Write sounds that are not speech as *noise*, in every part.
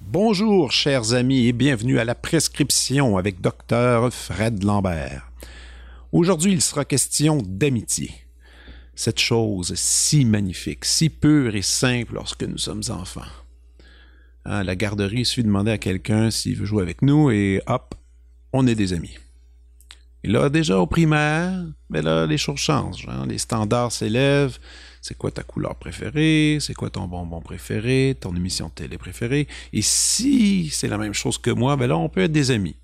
Bonjour, chers amis, et bienvenue à la prescription avec Dr. Fred Lambert. Aujourd'hui, il sera question d'amitié. Cette chose si magnifique, si pure et simple lorsque nous sommes enfants. À la garderie, il suffit de demander à quelqu'un s'il veut jouer avec nous et hop, on est des amis. Et là, déjà au primaire, mais là, les choses changent. Hein. Les standards s'élèvent, c'est quoi ta couleur préférée, c'est quoi ton bonbon préféré, ton émission télé préférée? Et si c'est la même chose que moi, ben là, on peut être des amis.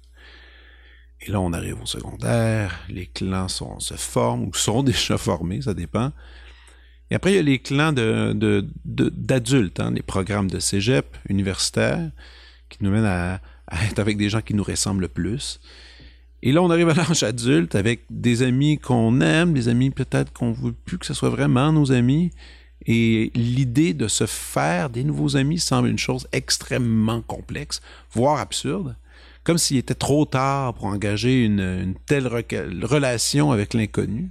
Et là, on arrive au secondaire, les clans se forment ou sont *laughs* déjà formés, ça dépend. Et après, il y a les clans d'adultes, hein, les programmes de cégep universitaires, qui nous mènent à, à être avec des gens qui nous ressemblent le plus. Et là, on arrive à l'âge adulte avec des amis qu'on aime, des amis peut-être qu'on ne veut plus que ce soit vraiment nos amis. Et l'idée de se faire des nouveaux amis semble une chose extrêmement complexe, voire absurde, comme s'il était trop tard pour engager une, telle relation avec l'inconnu.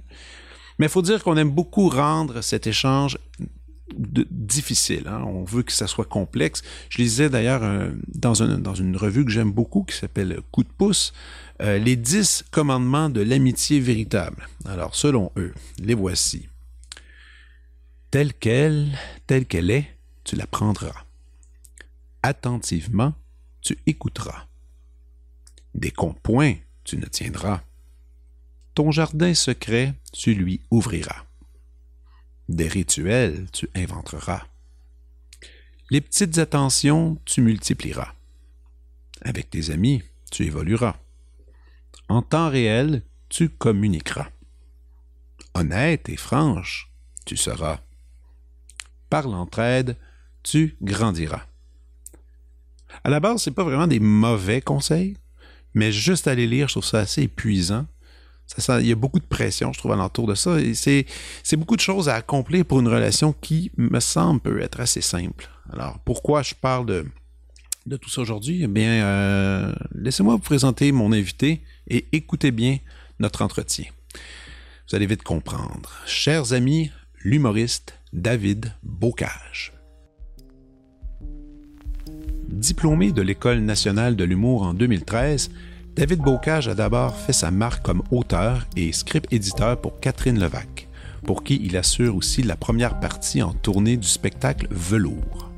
Mais il faut dire qu'on aime beaucoup rendre cet échange difficile. Hein. On veut que ça soit complexe. Je lisais d'ailleurs dans, une revue que j'aime beaucoup qui s'appelle Coup de pouce, euh, les dix commandements de l'amitié véritable. Alors, selon eux, les voici. Telle qu'elle, telle qu'elle est, tu la prendras. Attentivement, tu écouteras. Des comptes-points, tu ne tiendras. Ton jardin secret, tu lui ouvriras. Des rituels, tu inventeras. Les petites attentions, tu multiplieras. Avec tes amis, tu évolueras. En temps réel, tu communiqueras. Honnête et franche, tu seras. Par l'entraide, tu grandiras. À la base, c'est pas vraiment des mauvais conseils, mais juste les lire, je trouve ça assez épuisant. Ça, il y a beaucoup de pression, je trouve, alentour de ça. Et c'est, c'est beaucoup de choses à accomplir pour une relation qui, me semble, peut être assez simple. Alors, pourquoi je parle de, de tout ça aujourd'hui? Eh bien, euh, laissez-moi vous présenter mon invité et écoutez bien notre entretien. Vous allez vite comprendre. Chers amis, l'humoriste David Bocage. Diplômé de l'École nationale de l'humour en 2013, David Bocage a d'abord fait sa marque comme auteur et script éditeur pour Catherine Levac, pour qui il assure aussi la première partie en tournée du spectacle Velours.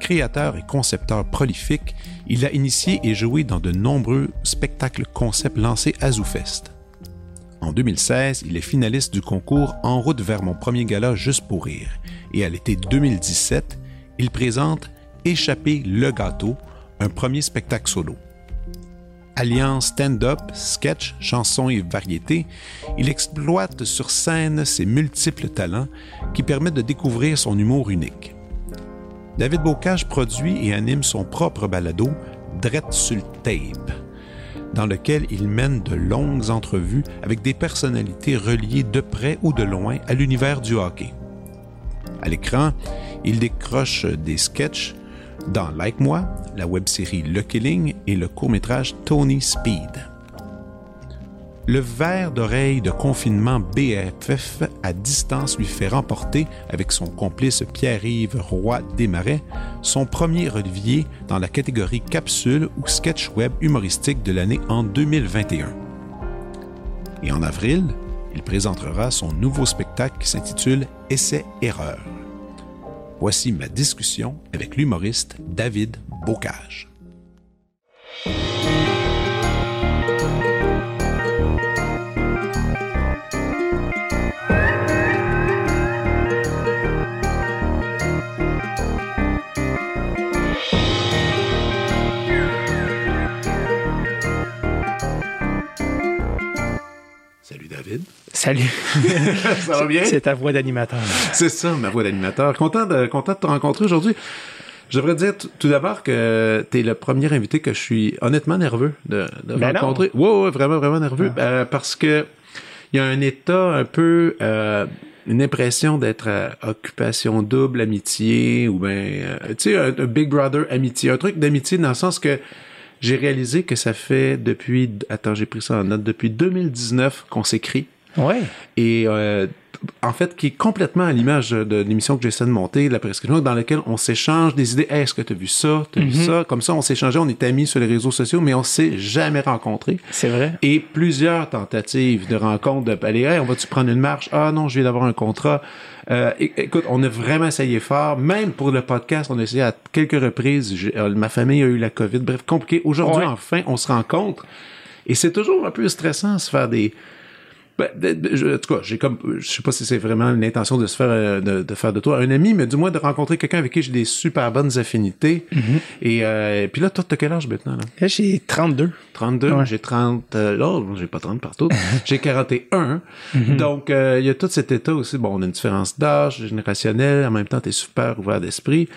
Créateur et concepteur prolifique, il a initié et joué dans de nombreux spectacles concepts lancés à ZooFest. En 2016, il est finaliste du concours En route vers mon premier gala Juste pour rire et à l'été 2017, il présente Échapper le gâteau, un premier spectacle solo. Alliance stand-up, sketch, chansons et variétés, il exploite sur scène ses multiples talents qui permettent de découvrir son humour unique. David Bocage produit et anime son propre balado, Drette sur tape, dans lequel il mène de longues entrevues avec des personnalités reliées de près ou de loin à l'univers du hockey. À l'écran, il décroche des sketchs dans Like Moi, la web-série Le Killing et le court-métrage Tony Speed. Le verre d'oreille de confinement BFF à distance lui fait remporter, avec son complice Pierre-Yves Roy Desmarais, son premier Olivier dans la catégorie capsule ou sketch web humoristique de l'année en 2021. Et en avril, il présentera son nouveau spectacle qui s'intitule Essai-erreur. Voici ma discussion avec l'humoriste David Bocage. Salut. *laughs* ça va bien? C'est ta voix d'animateur. C'est ça, ma voix d'animateur. Content de, content de te rencontrer aujourd'hui. Je devrais dire tout d'abord que tu es le premier invité que je suis honnêtement nerveux de, de ben rencontrer. Oui, ouais, vraiment, vraiment nerveux. Ah. Euh, parce que il y a un état un peu euh, une impression d'être occupation double, amitié, ou ben tu sais, un, Big Brother amitié, un truc d'amitié dans le sens que j'ai réalisé que ça fait depuis, attends, j'ai pris ça en note, depuis 2019 qu'on s'écrit. Ouais. Et euh, en fait, qui est complètement à l'image de l'émission que j'essaie de monter, la prescription, dans laquelle on s'échange des idées. est-ce que tu as vu ça? Tu as vu mm-hmm. ça? Comme ça, on s'échangeait, on est amis sur les réseaux sociaux, mais on s'est jamais rencontrés. C'est vrai. Et plusieurs tentatives de rencontres, de aller, hey, on va-tu prendre une marche? Ah non, je viens d'avoir un contrat. Euh, écoute, on a vraiment essayé fort. Même pour le podcast, on a essayé à quelques reprises. Euh, ma famille a eu la COVID. Bref, compliqué. Aujourd'hui, enfin, on se rencontre. Et c'est toujours un peu stressant se faire des ben, en tout cas, j'ai comme, je sais pas si c'est vraiment l'intention de se faire, euh, de, faire de toi un ami, mais du moins de rencontrer quelqu'un avec qui j'ai des super bonnes affinités. Mm-hmm. Et euh, puis là, toi, t'as quel âge maintenant? Là? J'ai 32. 32, j'ai 30, euh, là, j'ai pas 30 partout. *laughs* j'ai 41. Mm-hmm. Donc, euh, il y a tout cet état aussi. Bon, on a une différence d'âge, générationnelle. En même temps, t'es super ouvert d'esprit.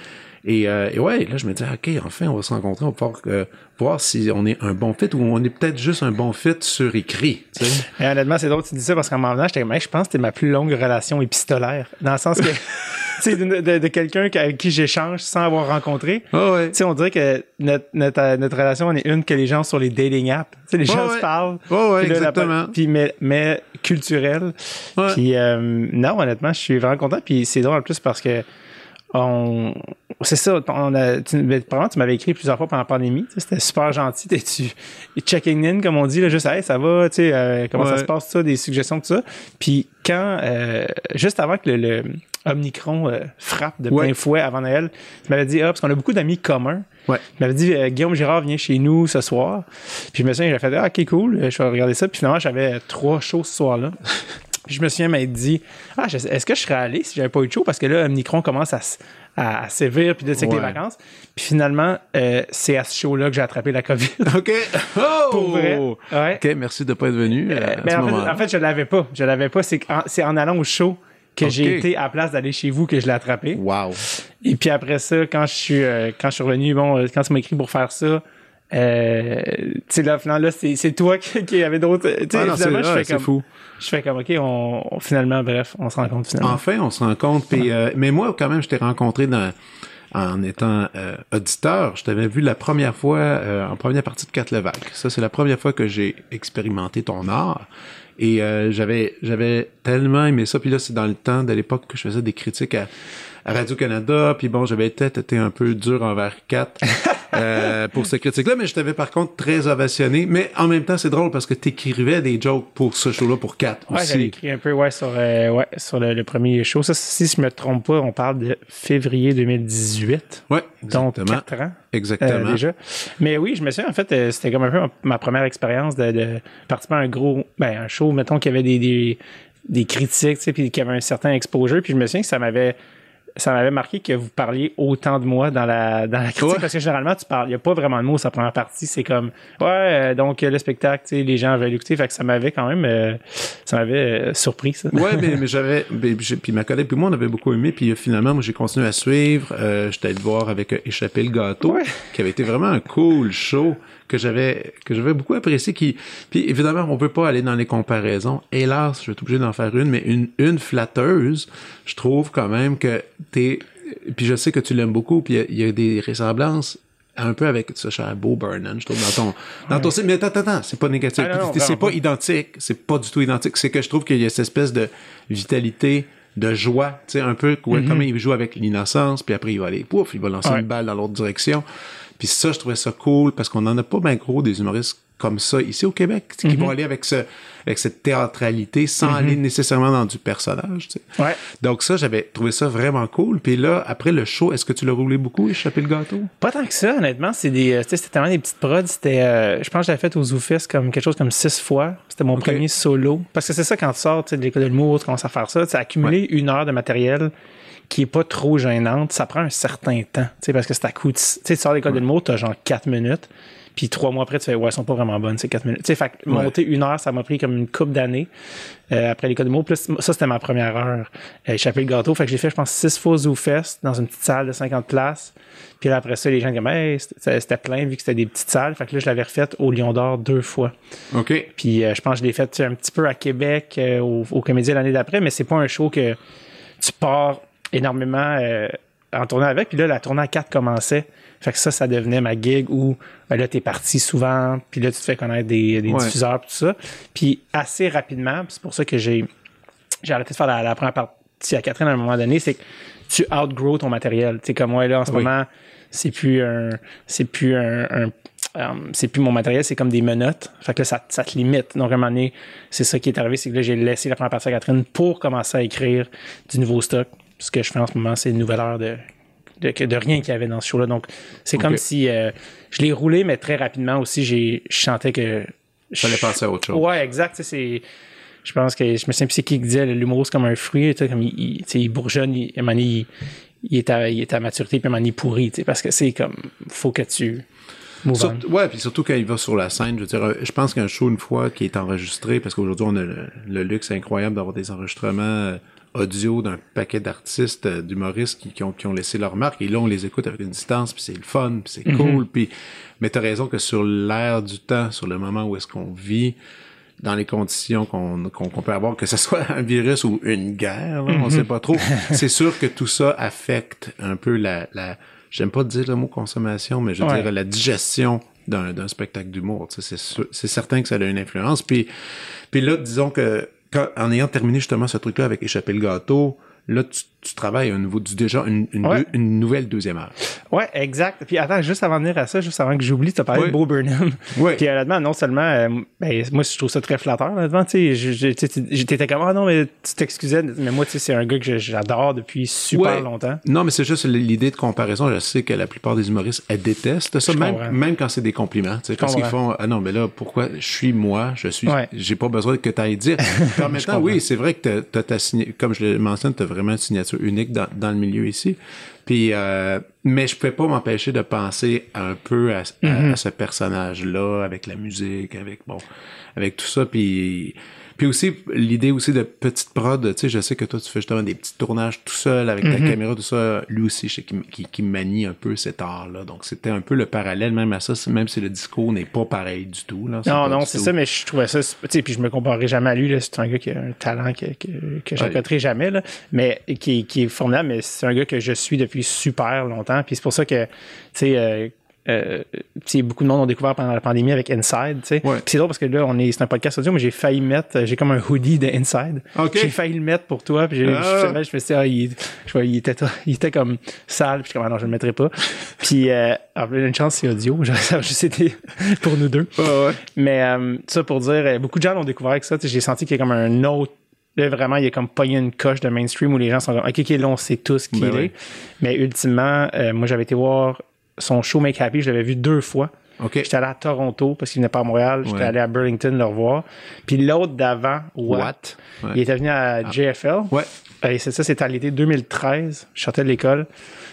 Et, euh, et, ouais, là, je me dis, OK, enfin, on va se rencontrer, on va pouvoir euh, voir si on est un bon fit ou on est peut-être juste un bon fit sur écrit. Tu sais. Et honnêtement, c'est drôle que tu dis ça parce qu'en m'en venant, j'étais, je pense que c'était ma plus longue relation épistolaire. Dans le sens que. *laughs* tu de, de, de quelqu'un avec qui j'échange sans avoir rencontré. Oh ouais. Tu sais, on dirait que notre, notre, notre relation, on est une que les gens sur les dating apps. Tu sais, les gens se parlent. Oh ouais, exactement. puis, mais, mais culturel. Puis, euh, non, honnêtement, je suis vraiment content. Puis, c'est drôle en plus parce que on c'est ça. On a tu, tu m'avais écrit plusieurs fois pendant la pandémie c'était super gentil. Tu checking in comme on dit là juste hey ça va tu sais euh, comment ça se passe ça des suggestions tout ça. Puis quand euh, juste avant que le, Omnicron euh, frappe de plein fouet avant Noël tu m'avais dit ah parce qu'on a beaucoup d'amis communs. Ouais. tu m'avais dit Guillaume Girard vient chez nous ce soir. Puis je me souviens j'ai fait ah, ok cool je vais regarder ça. Puis finalement j'avais trois shows ce soir là je me souviens m'être dit Ah, est-ce que je serais allé si j'avais pas eu de show? Parce que là, Omnicron commence à, à, sévir, puis de c'est les vacances. Puis finalement, euh, c'est à ce show-là que j'ai attrapé la COVID. *laughs* OK. *laughs* Oh! Pour vrai. OK, merci de ne pas être venu. Euh, mais en, fait, en, fait, je l'avais pas. Je l'avais pas. C'est en, en, allant au show que j'ai été à place d'aller chez vous que je l'ai attrapé. Wow. Et puis après ça, quand je suis, euh, quand je suis revenu, bon, quand tu m'as écrit pour faire ça, euh, tu sais, là, finalement, là, c'est toi *laughs* qui, qui avait d'autres. Tu sais, ah finalement, je fais comme. Fou. Je fais comme, OK, on, finalement, bref, on se rencontre finalement. Enfin, on se rencontre. Puis, euh, mais moi, quand même, je t'ai rencontré dans, en étant euh, auditeur. Je t'avais vu la première fois euh, en première partie de 4 Levac. Ça, c'est la première fois que j'ai expérimenté ton art. Et j'avais j'avais tellement aimé ça. Puis là, c'est dans le temps de l'époque que je faisais des critiques à Radio-Canada, puis bon, j'avais peut-être été un peu dur envers Kat *laughs* euh, pour ce critique-là, mais je t'avais par contre très ovationné. Mais en même temps, c'est drôle parce que t'écrivais des jokes pour ce show-là, pour Kat ouais, aussi. écrit un peu, ouais, sur, euh, ouais, sur le, premier show. Ça, si je me trompe pas, on parle de février 2018. Ouais, exactement. Donc, 4 ans. Exactement. Euh, déjà. Mais oui, je me souviens, en fait, c'était comme un peu ma, première expérience de, de participer à un gros, ben, un show, mettons, qu'il y avait des, des, des critiques, tu sais, puis qu'il y avait un certain exposure. Puis je me souviens que ça m'avait ça m'avait marqué que vous parliez autant de moi dans la, dans la critique, parce que généralement, tu parles, il n'y a pas vraiment de mots sa première partie, c'est comme, ouais, euh, donc le spectacle, tu sais, les gens veulent écouter, fait que ça m'avait quand même, euh, ça m'avait euh, surpris, ça. Ouais, mais, *laughs* mais j'avais, puis ma collègue puis moi, on avait beaucoup aimé, puis finalement, moi, j'ai continué à suivre, j'étais allé voir avec Échapper le gâteau, qui avait été vraiment un cool show que j'avais que j'avais beaucoup apprécié qui puis évidemment on peut pas aller dans les comparaisons hélas je vais être obligé d'en faire une mais une une flatteuse je trouve quand même que t'es puis je sais que tu l'aimes beaucoup puis il y, a des ressemblances un peu avec ce cher Bo Burnham, je trouve, dans ton, dans ton Mais attends, attends, c'est pas négatif. Ah, c'est pas, identique. C'est pas du tout identique. C'est que je trouve qu'il y a cette espèce de vitalité, de joie, tu sais, un peu, mm-hmm. comme il joue avec l'innocence, puis après il va aller, pouf, il va lancer une balle dans l'autre direction. Puis ça, je trouvais ça cool parce qu'on en a pas bien gros des humoristes comme ça ici au Québec, qui vont mhm. aller avec ce avec cette théâtralité sans mhm. aller nécessairement dans du personnage. Tu sais. ouais. Donc ça, j'avais trouvé ça vraiment cool. Puis là, après le show, est-ce que tu l'as roulé beaucoup, échappé le gâteau? Pas tant que ça, honnêtement. C'est des, euh, c'était tellement des petites prods. C'était, euh, je pense que j'avais fait aux Zoufest comme quelque chose comme six fois. C'était mon premier solo. Parce que c'est ça quand tu sors de l'école de l'humour, tu commences à faire ça. Tu as accumulé une heure de matériel qui est pas trop gênante, ça prend un certain temps, tu sais, parce que c'est à coup de, tu sais, tu sors l'école de l'humour, t'as genre quatre minutes, Puis trois mois après, tu fais, ouais, elles sont pas vraiment bonnes, ces quatre minutes. Tu sais, fait monter une heure, ça m'a pris comme une coupe d'années euh, après l'école de mots. Plus, ça, c'était ma première heure. Euh, échapper le gâteau. Fait que j'ai fait, je pense, six fois ZooFest dans une petite salle de 50 places. Puis là, après ça, les gens disaient, hey, c'était plein vu que c'était des petites salles. Fait que là, je l'avais refaite au Lion d'Or deux fois. OK. Puis euh, je pense que je l'ai fait un petit peu à Québec, euh, au, au Comédie l'année d'après, mais c'est pas un show que tu pars énormément euh, en tournée avec. Puis là, la tournée à 4 commençait. Fait que ça, ça devenait ma gig où ben là, t'es parti souvent, puis là, tu te fais connaître des, des diffuseurs, tout ça. Puis assez rapidement, c'est pour ça que j'ai j'ai arrêté de faire la, première partie à Catherine à un moment donné, c'est que tu outgrow ton matériel. Tu sais, comme moi, là, en ce moment, c'est plus un, c'est plus un, um, c'est plus mon matériel, c'est comme des menottes. Fait que là, ça, ça te limite. Donc, à un moment donné, c'est ça qui est arrivé, c'est que là, j'ai laissé la première partie à Catherine pour commencer à écrire du nouveau stock. Ce que je fais en ce moment, c'est une nouvelle heure de, de, de rien qu'il y avait dans ce show-là. Donc, c'est comme si euh, je l'ai roulé, mais très rapidement aussi, j'ai, je sentais que. Je fallait passer à autre chose. Ouais, exact. C'est je pense que je me souviens plus c'est qui disait l'humour c'est comme un fruit, comme il, il bourgeonne, il, il, il, est à, il est à maturité, puis il pourrit, parce que c'est comme, faut que tu. Surtout, ouais, puis surtout quand il va sur la scène, je veux dire, je pense qu'un show une fois qui est enregistré, parce qu'aujourd'hui on a le, luxe incroyable d'avoir des enregistrements euh, audio d'un paquet d'artistes, euh, d'humoristes qui, qui, ont, qui ont laissé leur marque, et là on les écoute avec une distance, puis c'est le fun, puis c'est mm-hmm. cool, puis mais t'as raison que sur l'air du temps, sur le moment où est-ce qu'on vit, dans les conditions qu'on qu'on peut avoir, que ce soit un virus ou une guerre, on mhm. sait pas trop. c'est sûr que tout ça affecte un peu la, la j'aime pas dire le mot consommation, mais je dirais la digestion d'un spectacle d'humour. C'est c'est certain que ça a une influence. Puis, puis là, disons que quand, en ayant terminé justement ce truc-là avec échapper le gâteau, là, tu, tu travailles un nouveau, déjà une, une, une, nouvelle deuxième heure. Ouais, exact. Puis attends, juste avant de venir à ça, juste avant que j'oublie, tu as parlé de Bo Burnham. *laughs* Oui. Puis honnêtement, non seulement, euh, ben, moi, je trouve ça très flatteur, honnêtement, tu sais, j'étais comme, ah non, mais tu t'excusais, mais moi, tu sais, c'est un gars que j'adore depuis super longtemps. Non, mais c'est juste l'idée de comparaison. Je sais que la plupart des humoristes, elles détestent ça, même, même quand c'est des compliments. Tu sais, quand ils font, ah non, mais là, pourquoi je suis moi, je suis, j'ai pas besoin que tu ailles dire. *laughs* en même temps, oui, c'est vrai que tu as ta comme je le mentionne, tu as vraiment une signature unique dans, dans le milieu ici. Puis, euh, mais je pouvais pas m'empêcher de penser un peu à, mm-hmm. ce personnage-là, avec la musique, avec bon, avec tout ça. Puis puis aussi, l'idée aussi de petite prod, tu sais, je sais que toi, tu fais justement des petits tournages tout seul avec ta mhm. caméra, tout ça. Lui aussi, je sais qu'il manie un peu cet art-là. Donc, c'était un peu le parallèle même à ça, même si le discours n'est pas pareil du tout. Là, non, non, c'est ça, mais je trouvais ça, tu sais, puis je me comparerai jamais à lui, là. C'est un gars qui a un talent que, que, que je jamais, là. Mais qui, qui est formidable, mais c'est un gars que je suis depuis super longtemps. Puis c'est pour ça que, tu sais, euh, euh, beaucoup de monde ont découvert pendant la pandémie avec Inside, tu sais. c'est drôle parce que là, on est, c'est un podcast audio, mais j'ai failli mettre, j'ai comme un hoodie de Inside. J'ai failli le mettre pour toi, puis ah. je, me suis dit, ah, il, je vois, il était, il était comme sale, puis je suis comme, ah non, je le mettrai pas. puis, euh, une chance, c'est audio, *laughs* ça a juste été pour nous deux. Mais, euh, ça pour dire, euh, beaucoup de gens l'ont découvert avec ça, j'ai senti qu'il y a comme un autre Là, vraiment, il y a comme pas une coche de mainstream où les gens sont comme, OK, OK, là, on sait tous qui ben il est. Mais ultimement, moi, j'avais été voir son show Make Happy, je l'avais vu deux fois. J'étais allé à Toronto parce qu'il venait pas à Montréal. J'étais allé à Burlington le revoir. Puis l'autre d'avant, Watt, il était venu à ah. JFL. Ouais. Et c'est ça, c'était à l'été 2013. Je sortais de l'école.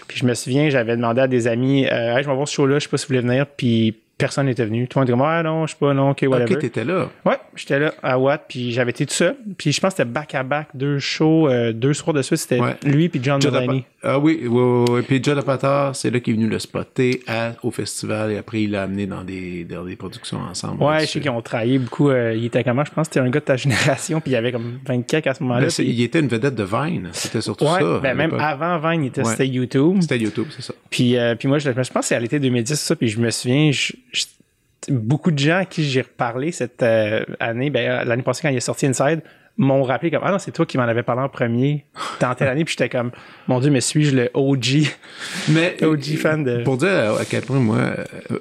Puis je me souviens, j'avais demandé à des amis, euh, je vais voir ce show-là, je sais pas si vous voulez venir. Puis personne n'était venu. Tout le monde était comme, ah non, je sais pas, non, ok, whatever. Ok, t'étais là. Ouais, j'étais là à Watt, puis j'avais été tout seul. Puis je pense que c'était back-à-back, deux shows, euh, deux soirs de suite, c'était lui puis John Delaney. Ah oui, oui, oui, oui. Puis John Apatow, c'est là qu'il est venu le spotter au festival et après il l'a amené dans des, dans des productions ensemble. Ouais, je sais qu'ils ont travaillé beaucoup. Euh, il était comment? Je pense que c'était un gars de ta génération, puis il y avait comme 24 à ce moment-là. Ben, il était une vedette de Vine, c'était surtout ouais, ça. Ben même avant Vine, il était, c'était YouTube. C'était YouTube, c'est ça. Puis, euh, puis moi, je, je pense que c'est à l'été 2010, ça, puis je me souviens, je beaucoup de gens à qui j'ai reparlé cette euh, année, ben, l'année passée quand il est sorti Inside, m'ont rappelé comme ah non c'est toi qui m'en avais parlé en premier dans telle année puis j'étais comme mon dieu mais suis-je le OG mais *laughs* OG fan de pour dire à quel point moi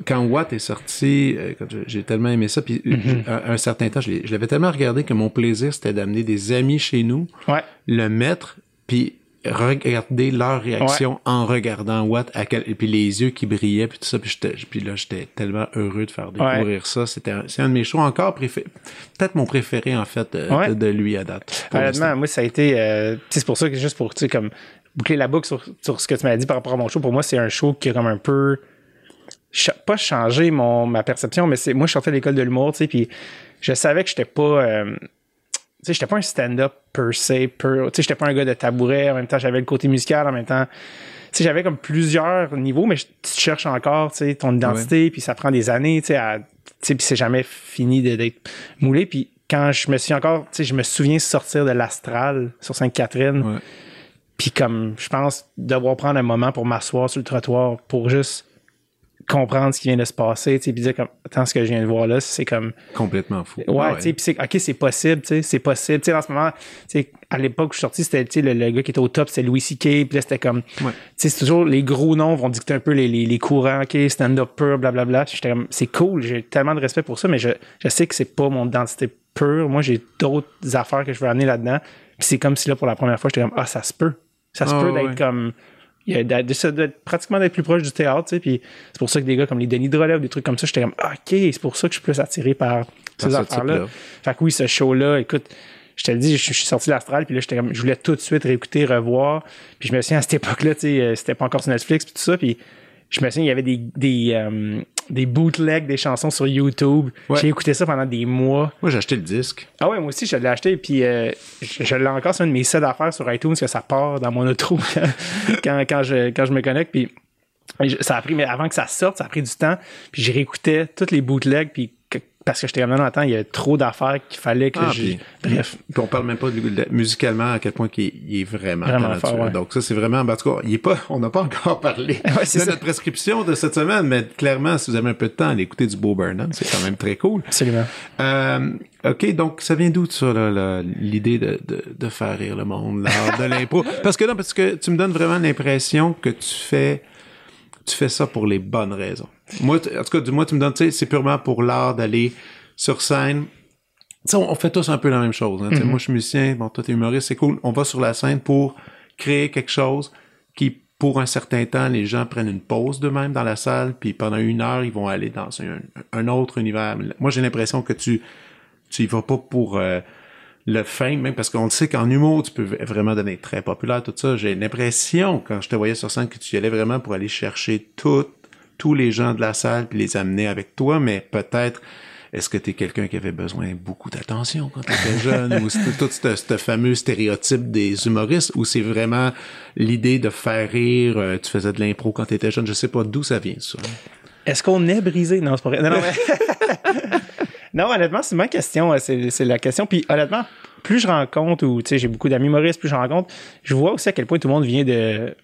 quand Watt est sorti euh, j'ai tellement aimé ça puis mm-hmm. un, certain temps je l'avais tellement regardé que mon plaisir c'était d'amener des amis chez nous ouais. le mettre puis regarder leur réaction en regardant Watt à quel, et puis les yeux qui brillaient puis tout ça puis, puis là j'étais tellement heureux de faire découvrir ça. C'était c'est un de mes shows encore préférés peut-être mon préféré en fait euh, de, lui à date honnêtement moi ça a été euh, c'est pour ça que juste pour tu sais comme boucler la boucle sur, sur ce que tu m'as dit par rapport à mon show pour moi c'est un show qui est comme un peu pas changé mon, ma perception, mais c'est moi, je sortais de l'école de l'humour, tu sais, puis je savais que j'étais pas. Euh, sais, j'étais pas un stand-up per se, per, tu sais, j'étais pas un gars de tabouret, en même temps, j'avais le côté musical, en même temps. Tu sais, j'avais comme plusieurs niveaux, mais tu cherches encore, tu sais, ton identité, puis ça prend des années, tu sais, à, tu sais, puis c'est jamais fini d'être moulé, puis quand je me suis encore, tu sais, je me souviens sortir de l'astral sur Sainte-Catherine, puis comme, je pense, devoir prendre un moment pour m'asseoir sur le trottoir pour juste comprendre ce qui vient de se passer, tu sais, puis dire comme, attends, ce que je viens de voir là, c'est comme... Complètement fou. Ouais, tu sais, puis c'est, OK, c'est possible, tu sais, c'est possible. Tu sais, en ce moment, tu sais, à l'époque où je suis sorti, c'était, tu sais, le, gars qui était au top, c'était Louis C.K., puis là, c'était comme... Tu sais, c'est toujours, les gros noms vont dicter un peu les, les, les courants, OK, stand-up pur, blablabla. J'étais comme, c'est cool, j'ai tellement de respect pour ça, mais je, je sais que c'est pas mon identité pure. Moi, j'ai d'autres affaires que je veux amener là-dedans. Puis c'est comme si là, pour la première fois, j'étais comme, ah, ça se peut. Ça se ah, peut d'être comme il y a d'être pratiquement d'être plus proche du théâtre, tu sais, puis c'est pour ça que des gars comme les Denis Drolet ou des trucs comme ça, j'étais comme, ah, ok, c'est pour ça que je suis plus attiré par ces affaires-là. Fait que oui, ce show-là, écoute, je te le dis, je, suis sorti de l'astral, puis là, j'étais comme, je voulais tout de suite réécouter, revoir, puis je me souviens à cette époque-là, tu sais, euh, c'était pas encore sur Netflix, puis tout ça, puis je me souviens, il y avait des, des, euh, des bootlegs des chansons sur YouTube. J'ai écouté ça pendant des mois. Moi, j'ai acheté le disque. Ah ouais, moi aussi, je l'ai acheté. Puis euh, je, l'ai encore sur un de mes sets d'affaires sur iTunes que ça part dans mon auto *laughs* quand, quand, je, quand je me connecte. Puis ça a pris, mais avant que ça sorte, ça a pris du temps. Puis j'ai réécouté toutes les bootlegs. Puis parce que j'étais comme non, attends, il y a trop d'affaires qu'il fallait que ah, je. Bref. Puis on parle même pas de, musicalement à quel point il, est vraiment, vraiment Donc ça, c'est vraiment. En tout cas, il est pas. On n'a pas encore *laughs* parlé c'est de notre prescription de cette semaine, mais clairement, si vous avez un peu de temps, allez écouter du Beau Burnham, c'est quand même très cool. Absolument. Euh, OK, donc ça vient d'où ça, l'idée de, de, de, faire rire le monde, l'art de l'impro? *laughs* Parce que non, parce que tu me donnes vraiment l'impression que tu fais tu fais ça pour les bonnes raisons. Moi, en tout cas, moins, tu me donnes, tu sais, c'est purement pour l'art d'aller sur scène. Tu on, fait tous un peu la même chose. Hein. Mm-hmm. Moi, je suis musicien, bon, toi, t'es humoriste, c'est cool. On va sur la scène pour créer quelque chose qui, pour un certain temps, les gens prennent une pause d'eux-mêmes dans la salle, puis pendant une heure, ils vont aller dans un, autre univers. Moi, j'ai l'impression que tu, tu y vas pas pour euh, le fame, même parce qu'on sait qu'en humour, tu peux vraiment devenir très populaire, tout ça. J'ai l'impression, quand je te voyais sur scène, que tu y allais vraiment pour aller chercher tout, tous les gens de la salle puis les amener avec toi, mais peut-être est-ce que tu es quelqu'un qui avait besoin beaucoup d'attention quand tu étais *laughs* jeune ou c'est tout ce, fameux stéréotype des humoristes ou c'est vraiment l'idée de faire rire, euh, tu faisais de l'impro quand tu étais jeune, je sais pas d'où ça vient ça. Est-ce qu'on est brisé? Non, c'est pas vrai. Non, non, *laughs* Non, honnêtement, c'est ma question. Euh, c'est la question. Puis honnêtement, plus je rencontre, ou tu sais, j'ai beaucoup d'amis humoristes, plus je rencontre, je vois aussi à quel point tout le monde vient de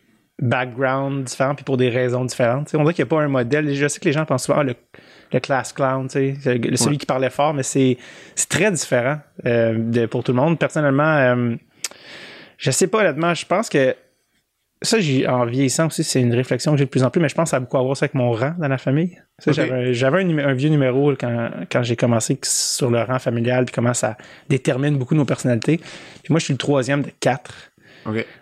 backgrounds différents, puis pour des raisons différentes. on dirait qu'il n'y a pas un modèle. Je sais que les gens pensent souvent ah, le, le class clown, tu sais, celui qui parlait fort, mais c'est très différent euh, de, pour tout le monde. Personnellement, euh, je sais pas honnêtement, je pense que ça, j'ai, en vieillissant aussi, c'est une réflexion que j'ai de plus en plus, mais je pense que ça a beaucoup à voir ça avec mon rang dans la famille. J'avais, un, vieux numéro quand, quand j'ai commencé sur le rang familial, puis comment ça détermine beaucoup nos personnalités. Puis moi, je suis le troisième de quatre.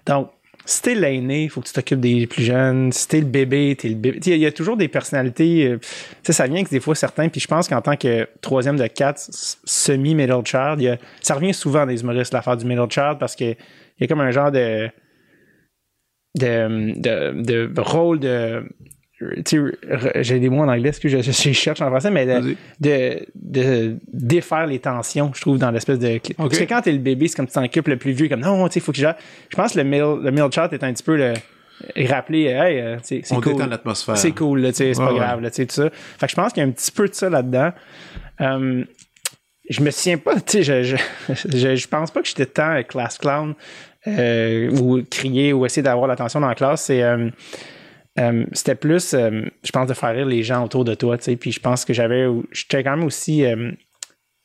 Donc, si t'es l'aîné, il faut que tu t'occupes des plus jeunes. Si t'es le bébé, t'es le bébé. Il y, a toujours des personnalités. Euh, sais, ça vient que des fois certains. Puis je pense qu'en tant que troisième de quatre, semi-middle child, ça revient souvent des humoristes, l'affaire du middle child, parce qu'il y a comme un genre de de, de, rôle de j'ai des mots en anglais, que je, je, cherche en français, mais de, de, défaire les tensions, je trouve, dans l'espèce de. Parce que quand t'es le bébé, c'est comme tu t'en occupes le plus vieux, comme non, tu sais, faut que je. Je pense que le middle, le middle chat est un petit peu le. Rappeler, hey, euh, c'est cool. l'atmosphère. C'est cool, c'est pas grave, tu sais, tout ça. Fait que je pense qu'il y a un petit peu de ça là-dedans. Euh, je me souviens pas, tu sais, je, je, je, pense pas que j'étais tant class clown euh, ou crier ou essayer d'avoir l'attention dans la classe. Euh, euh, c'était plus, je pense, de faire rire les gens autour de toi, tu sais. Puis je pense que j'avais, j'étais quand même aussi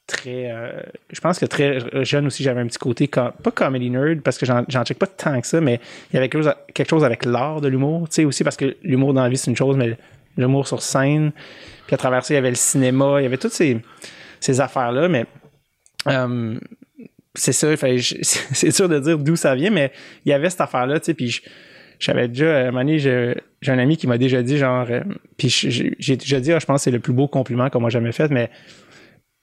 très, je pense que très jeune aussi, j'avais un petit côté, pas comedy nerd, parce que j'en check pas tant que ça, mais il y avait quelque chose, quelque chose avec l'art de l'humour, tu sais, aussi parce que l'humour dans la vie, c'est une chose, mais l'humour sur scène, puis à travers ça, il y avait le cinéma, il y avait toutes ces, ces affaires-là, mais c'est ça, *laughs* c'est sûr de dire d'où ça vient, mais il y avait cette affaire-là, tu sais, puis j'avais déjà, à un moment donné, j'ai un ami qui m'a déjà dit, genre, euh, puis j'ai déjà dit, ah, je pense que c'est le plus beau compliment qu'on m'a jamais fait, mais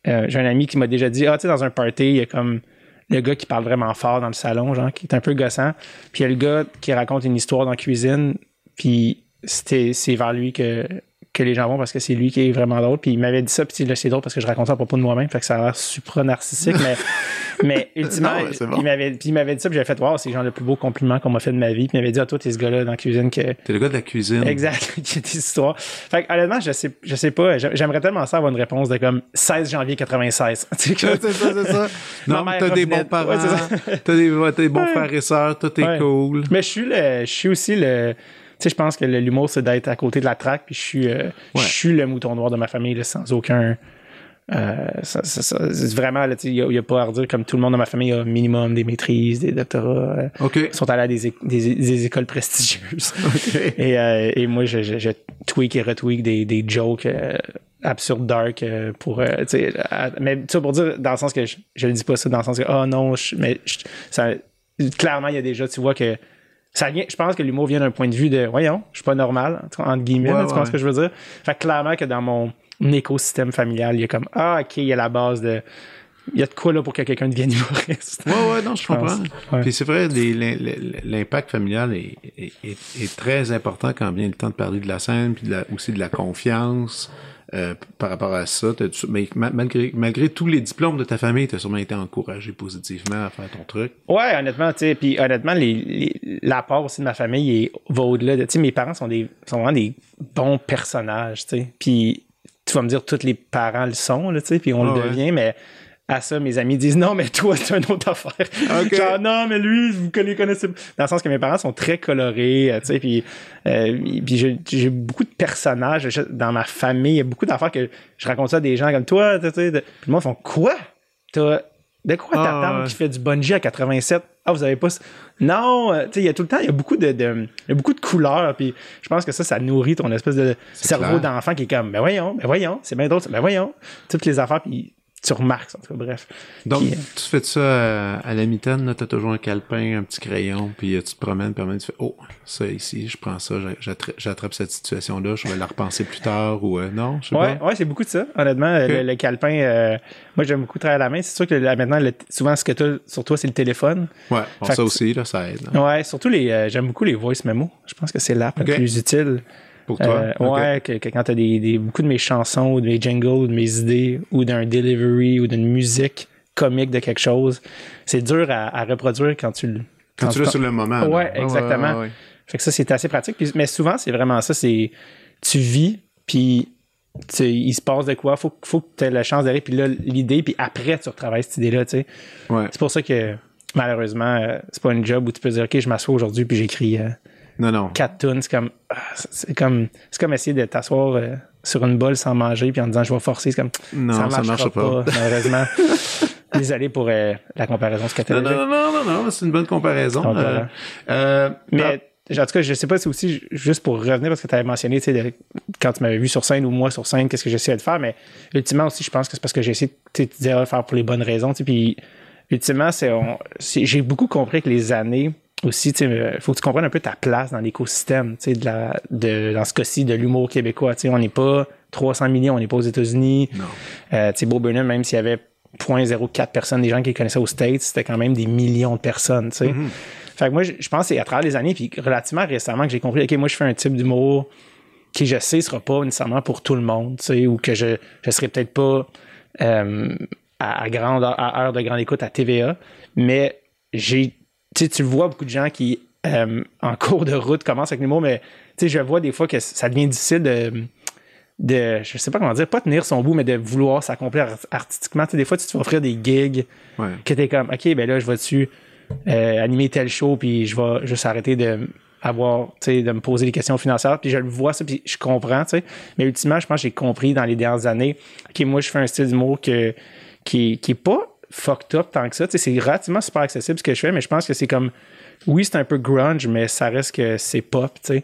euh, j'ai un ami qui m'a déjà dit, ah, tu sais, dans un party, il y a comme le gars qui parle vraiment fort dans le salon, genre, qui est un peu gossant, puis il y a le gars qui raconte une histoire dans la cuisine, puis c'est vers lui que que les gens vont parce que c'est lui qui est vraiment drôle. Puis il m'avait dit ça, puis c'est drôle parce que je raconte ça à propos de moi-même, fait que ça a l'air supra narcissique, mais, *laughs* mais ultimement, il m'avait il m'avait dit ça, puis j'avais fait wow, c'est genre le plus beau compliment qu'on m'a fait de ma vie. Puis il m'avait dit ah toi t'es ce gars-là dans la cuisine que t'es le gars de la cuisine. Exact, *laughs* qui a des histoires. Fait que honnêtement, je sais je sais pas, j'aimerais tellement ça avoir une réponse de comme 16 janvier 96. *laughs* c'est ça, c'est ça. Non, t'as des bons parents, t'as des, des bons frères et sœurs, tout est cool. Mais je suis le, je suis aussi le sais, je pense que l'humour, c'est d'être à côté de la traque, puis je suis, euh, je suis le mouton noir de ma famille, sans aucun. Euh, ça, vraiment, il n'y a, pas à redire, comme tout le monde dans ma famille a minimum des maîtrises, des doctorats. Euh, Ils sont allés à des, des, écoles prestigieuses. *laughs* et, euh, et, moi, je, je, je, tweak et retweak des, des jokes absurdes dark pour, tu sais, mais tu pour dire, dans le sens que je, le dis pas ça, dans le sens que, oh non, mais clairement, il y a déjà, tu vois que ça vient, je pense que l'humour vient d'un point de vue de, voyons, je suis pas normal, entre guillemets, tu comprends ce que je veux dire? Fait clairement que dans mon écosystème familial, il y a comme, ah, ok, il y a la base de, il y a de quoi là pour que quelqu'un devienne humoriste. Ouais, ouais, non, je, *laughs* comprends. Puis c'est vrai, l'impact familial est, est, très important quand vient le temps de parler de la scène, puis aussi de la confiance. Euh, par rapport à ça. Mais malgré, malgré tous les diplômes de ta famille, tu as sûrement été encouragé positivement à faire ton truc. Ouais, honnêtement, tu sais, puis honnêtement, l'apport aussi de ma famille est, va au-delà de, tu sais, mes parents sont des, sont vraiment des bons personnages, tu sais. Puis tu vas me dire, tous les parents le sont, tu sais, puis on le devient, mais à ça, mes amis disent non, mais toi, c'est une autre affaire. Genre, non, mais lui, vous les connaissez. Dans le sens que mes parents sont très colorés, euh, tu sais, puis, euh, puis j'ai beaucoup de personnages dans ma famille. Il y a beaucoup d'affaires que je raconte ça à des gens comme toi, tu sais. Puis moi, ils font quoi? T'as. De quoi ta ah, tante qui fait du bungee à 87? Ah, vous avez pas. Non, euh, tu sais, il y a tout le temps, il y a beaucoup de, de y a beaucoup de couleurs, puis je pense que ça, ça nourrit ton espèce de cerveau d'enfant qui est comme, ben voyons, ben voyons, c'est bien d'autres, ben voyons, toutes les affaires, puis tu remarques, en tout cas, bref. Donc, euh, tu fais ça à, la mitaine, tu as toujours un calepin, un petit crayon, puis euh, tu te promènes, puis tu fais Oh, ça ici, je prends ça, j'attrape cette situation-là, je vais la repenser plus tard, ou euh, non, je sais ouais, pas. Ouais, c'est beaucoup de ça, honnêtement. Le, calepin, moi, j'aime beaucoup travailler à la main. C'est sûr que maintenant, souvent, ce que tu as sur toi, c'est le téléphone. Ouais, ça aussi, là, ça aide. Ouais, surtout les, j'aime beaucoup les voice memos. Je pense que c'est l'app la plus utile. Pour toi? Euh, ouais, que, quand tu as des, beaucoup de mes chansons ou de mes jingles ou de mes idées ou d'un delivery ou d'une musique comique de quelque chose, c'est dur à, reproduire quand tu le. Quand, tu l'as sur le moment. Ouais, exactement. fait que ça, c'est assez pratique. mais souvent, c'est vraiment ça. C'est tu vis, puis il se passe de quoi. Faut, faut que tu aies la chance d'aller, puis là, l'idée, puis après, tu retravailles cette idée-là. tu sais. C'est pour ça que malheureusement, euh, c'est pas un job où tu peux dire, OK, je m'assois aujourd'hui, puis j'écris. Euh, non, non. Quatre tonnes, c'est comme, c'est comme, c'est comme essayer de t'asseoir euh, sur une bolle sans manger puis en disant je vais forcer. C'est comme, non, ça, marche pas, malheureusement. *laughs* Désolé pour euh, la comparaison scatologique. Non, non, non, non, non c'est une bonne comparaison. Euh, mais, en tout cas, je sais pas si aussi, juste pour revenir, parce que tu avais mentionné, tu sais, quand tu m'avais vu sur scène ou moi sur scène, qu'est-ce que j'essayais de faire, mais ultimement aussi, je pense que c'est parce que j'ai essayé de faire pour les bonnes raisons, tu sais, puis ultimement, c'est, j'ai beaucoup compris que les années, aussi, il euh, faut que tu comprennes un peu ta place dans l'écosystème, de la, de, dans ce cas-ci, de l'humour québécois. on n'est pas 300 millions, on n'est pas aux États-Unis. Euh, Bob Burnham, même s'il y avait 0.04 personnes des gens qui connaissaient aux States, c'était quand même des millions de personnes, tu sais. Mm-hmm. Fait que moi, je, pense que c'est à travers les années, puis relativement récemment, que j'ai compris, OK, moi, je fais un type d'humour qui, je sais, sera pas nécessairement pour tout le monde, tu sais, ou que je, je serai peut-être pas euh, à, grande à heure de grande écoute à TVA, mais j'ai tu tu vois beaucoup de gens qui, euh, en cours de route, commencent avec l'humour, mais tu sais, je vois des fois que ça devient difficile de, de, je sais pas comment dire, pas tenir son bout, mais de vouloir s'accomplir artistiquement. Tu sais, des fois, tu te fais offrir des gigs ouais. que t'es comme, OK, ben là, je vais dessus euh, animer tel show, puis je vais juste arrêter de avoir, tu sais, de me poser des questions financières, puis je le vois ça, puis je comprends, tu sais. Mais ultimement, je pense que j'ai compris dans les dernières années, OK, moi, je fais un style d'humour que, qui, qui est pas fucked up tant que ça. C'est relativement super accessible ce que je fais, mais je pense que c'est comme. Oui, c'est un peu grunge, mais ça reste que c'est pop, tu sais.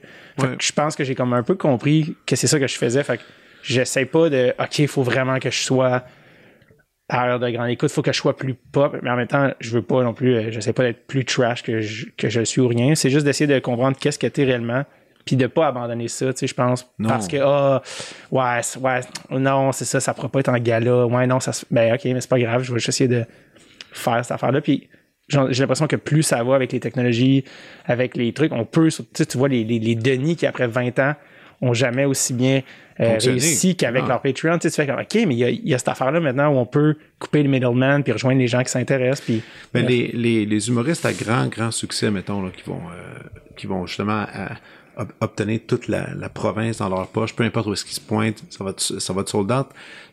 Je pense que j'ai comme un peu compris que c'est ça que je faisais. Fait que j'essaie pas de OK, il faut vraiment que je sois à l'heure de grande écoute, il faut que je sois plus pop, mais en même temps, je veux pas non plus, euh, j'essaie pas d'être plus trash que je, que je suis ou rien. C'est juste d'essayer de comprendre qu'est-ce que t'es réellement, puis de pas abandonner ça, tu sais, je pense. Parce que, ah, ouais, ouais, non, c'est ça, ça pourrait pas être en gala. Ouais, non, ça Ben, ok, mais c'est pas grave, je vais juste essayer de faire cette affaire-là. Puis j'ai l'impression que plus ça va avec les technologies, avec les trucs, on peut, tu sais, tu vois les, les, Denis qui, après 20 ans, ont jamais aussi bien euh, réussi qu'avec ah. leur Patreon. Tu, sais, tu fais comme, OK, mais il y a, cette affaire-là maintenant où on peut couper le middleman puis rejoindre les gens qui s'intéressent. Puis, mais les, les, les, humoristes à grand, grand succès, mettons, là, qui vont, euh, qui vont justement obtenir toute la, la, province dans leur poche, peu importe où est-ce qu'ils se pointent, ça va ça va être sold out.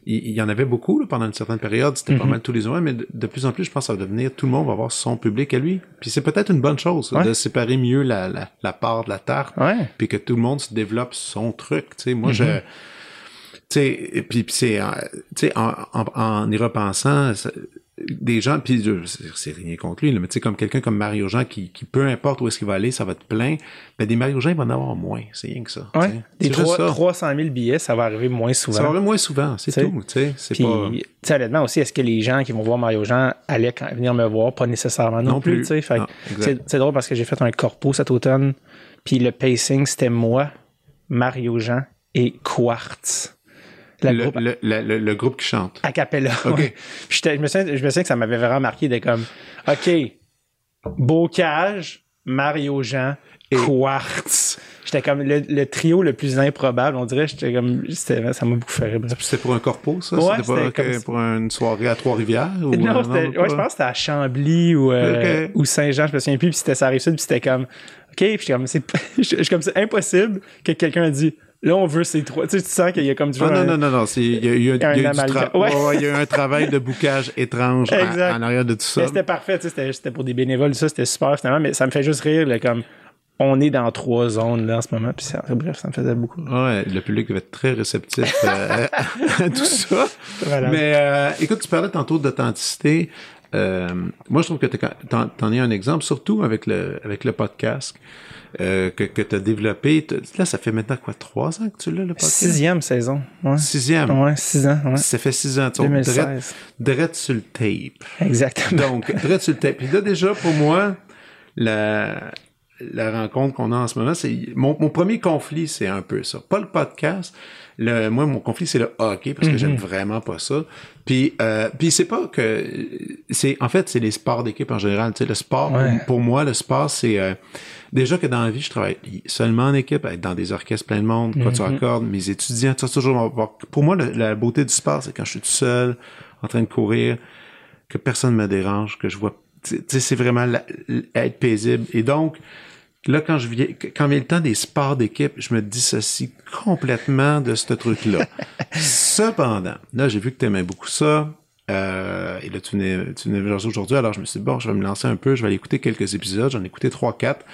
Il, y en avait beaucoup là, pendant une certaine période, c'était pas mhm. mal tous les ans, mais de, plus en plus, je pense que ça va devenir, tout le monde va avoir son public à lui. Puis c'est peut-être une bonne chose de séparer mieux la, la, la, part de la tarte, puis que tout le monde se développe son truc. Tu sais, moi, je... Mhm. Tu sais, et puis, c'est, tu sais, en, en, en, y repensant, des gens, puis c'est rien contre lui, mais tu sais, comme quelqu'un comme Mario Jean qui, qui peu importe où est-ce qu'il va aller, ça va être plein. Mais des Mario Jean, il va en avoir moins. C'est rien que ça. Ouais. Des 300 000 billets, ça va arriver moins souvent. Ça va arriver moins souvent, c'est tout. Tu sais, pas... honnêtement aussi, est-ce que les gens qui vont voir Mario Jean allaient venir me voir? Pas nécessairement non, plus. tu sais. C'est drôle parce que j'ai fait un corpo cet automne, puis le pacing, c'était moi, Mario Jean et Quartz le, groupe, qui chante. A cappella. OK. je, me sens, je me que ça m'avait vraiment marqué de comme, OK, Bocage, Mario Jean, et Quartz. J'étais comme le, trio le plus improbable, on dirait. J'étais comme, ça m'a beaucoup fait rire. C'était pour un corpo, ça? c'était pas pour une soirée à Trois-Rivières? non, euh, ouais, je pense que c'était à Chambly ou, euh, ou Saint-Jean, je me souviens plus, puis c'était ça arrive puis c'était comme, OK, puis j'étais comme, c'est, *laughs* comme, impossible que quelqu'un a dit, Là, on veut ces trois. Tu sais, tu sens qu'il y a comme du. Non, non, non, non, non. Il y a eu un, travail de boucage étrange en, arrière de tout ça. C'était parfait. Tu sais, c'était pour des bénévoles. Ça, c'était super finalement. Mais ça me fait juste rire, là, comme on est dans trois zones là en ce moment puis ça, bref ça me faisait beaucoup ouais le public va être très réceptif euh, *laughs* à, tout ça mais euh, écoute tu parlais tantôt d'authenticité euh, moi je trouve que t'en, t'en es un exemple surtout avec le avec le podcast euh, que, que tu as développé. Là, ça fait maintenant quoi, trois ans que tu l'as, le podcast? Sixième saison. Ouais. Sixième? Ouais, six ans. Ouais. Ça fait six ans. 2016. Direct sur le tape. Exactement. Donc, direct sur le tape. Puis là, déjà, pour moi, la, la rencontre qu'on a en ce moment, c'est mon, mon premier conflit, c'est un peu ça. Pas le podcast. Le, moi, mon conflit, c'est le hockey parce que j'aime mhm. vraiment pas ça. Puis, euh, puis c'est pas que c'est en fait c'est les sports d'équipe en général. Tu sais, le sport pour, moi, le sport c'est euh, déjà que dans la vie, je travaille seulement en équipe, être dans des orchestres plein de monde, quand tu mhm. accordes, mes étudiants, tu toujours Pour moi, la beauté du sport, c'est quand je suis tout seul, en train de courir, que personne me dérange, que je vois. Tu sais, c'est vraiment être paisible. Et donc, là, quand je viens, quand vient le temps des sports d'équipe, je me dissocie complètement de ce truc-là. *laughs* Cependant, là, j'ai vu que tu aimais beaucoup ça. Euh, et là, tu venais, tu venais aujourd'hui, alors je me suis dit, bon, je vais me lancer un peu, je vais aller écouter quelques épisodes. J'en ai écouté trois, quatre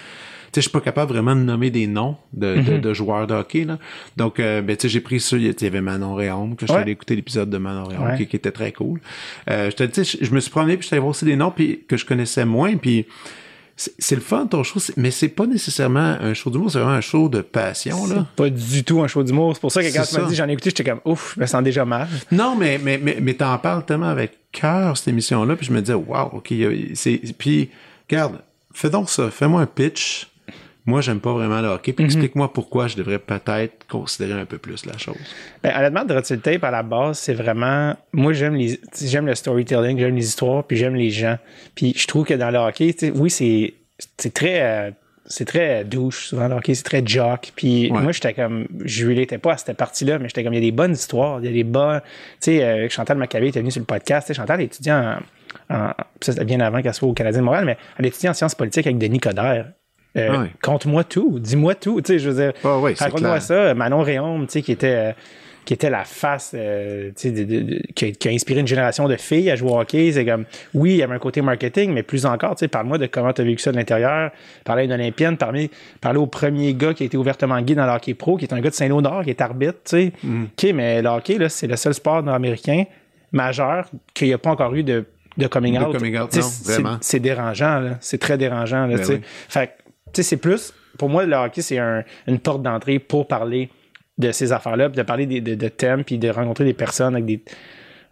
sais, je suis pas capable vraiment de nommer des noms de, de, mhm. de joueurs de hockey, là. Donc, euh, ben, tu sais, j'ai pris ça. Il y avait Manon Réaume, que je suis allé écouter l'épisode de Manon Réaume, qui, était très cool. Euh, je te dis, je me suis promené, puis je suis allé voir aussi des noms puis, que je connaissais moins, puis c'est le fun ton show, mais c'est pas nécessairement un show d'humour, c'est vraiment un show de passion. là. Pas du tout un show d'humour. C'est pour ça que quand tu m'as dit j'en ai écouté, j'étais comme ouf, je me sens déjà mal. Non, mais mais mais, mais t'en parles tellement avec cœur cette émission-là, puis je me disais waouh, ok, c'est puis regarde, fais donc ça, fais-moi un pitch moi, j'aime pas vraiment le hockey. Puis mhm. explique-moi pourquoi je devrais peut-être considérer un peu plus la chose. Ben, honnêtement, Drottil Tape, à la base, c'est vraiment. Moi, j'aime les j'aime le storytelling, j'aime les histoires, puis j'aime les gens. Puis je trouve que dans le hockey, oui, c'est, c'est très. Euh, c'est très douche, souvent le hockey, c'est très jock. Puis moi, j'étais comme, je l'étais pas à cette partie-là, mais j'étais comme, il y a des bonnes histoires, il y a des bons. Tu sais, euh, Chantal Maccabé était venue sur le podcast. Chantal étudiant en, en, ça bien avant qu'elle soit au Canadien de Montréal, mais elle étudiait en sciences politiques avec Denis Coderre. Euh, Compte-moi tout, dis-moi tout, tu sais, je veux dire, ah raconte-moi ça. Manon Réaume, tu sais, qui était, euh, qui était la face, euh, tu sais, qui, a, inspiré une génération de filles à jouer au hockey. C'est comme, oui, il y avait un côté marketing, mais plus encore, tu sais, parle-moi de comment tu as vécu ça de l'intérieur. Parler d'une Olympienne, parler, parler au premier gars qui a été ouvertement gay dans le hockey pro, qui est un gars de Saint-Lô-Nord, qui est arbitre, tu sais. Mm. OK, mais le hockey, là, c'est le seul sport nord-américain majeur qu'il n'y a pas encore eu de de coming out. C'est dérangeant, C'est très dérangeant, là, ben tu sais. Fait sais, c'est plus, pour moi, le hockey, c'est une porte d'entrée pour parler de ces affaires-là, de parler de, thèmes, puis de rencontrer des personnes avec des,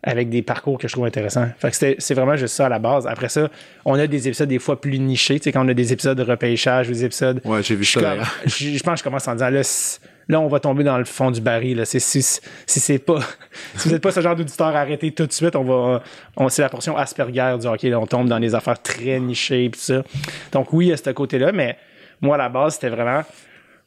avec des parcours que je trouve intéressants. Fait que c'est vraiment juste ça à la base. Après ça, on a des épisodes des fois plus nichés, tu sais, quand on a des épisodes de repêchage, des épisodes... Ouais, j'ai vu ça, *laughs* je, pense que je commence en disant, là, là, on va tomber dans le fond du baril. Là. Si, si, c'est pas, *laughs* si vous n'êtes pas ce genre d'auditeur, arrêtez tout de suite. On va, on, c'est la portion Asperger du hockey. on tombe dans des affaires très nichées et tout ça. Donc oui, il y a ce côté-là, mais moi, à la base, c'était vraiment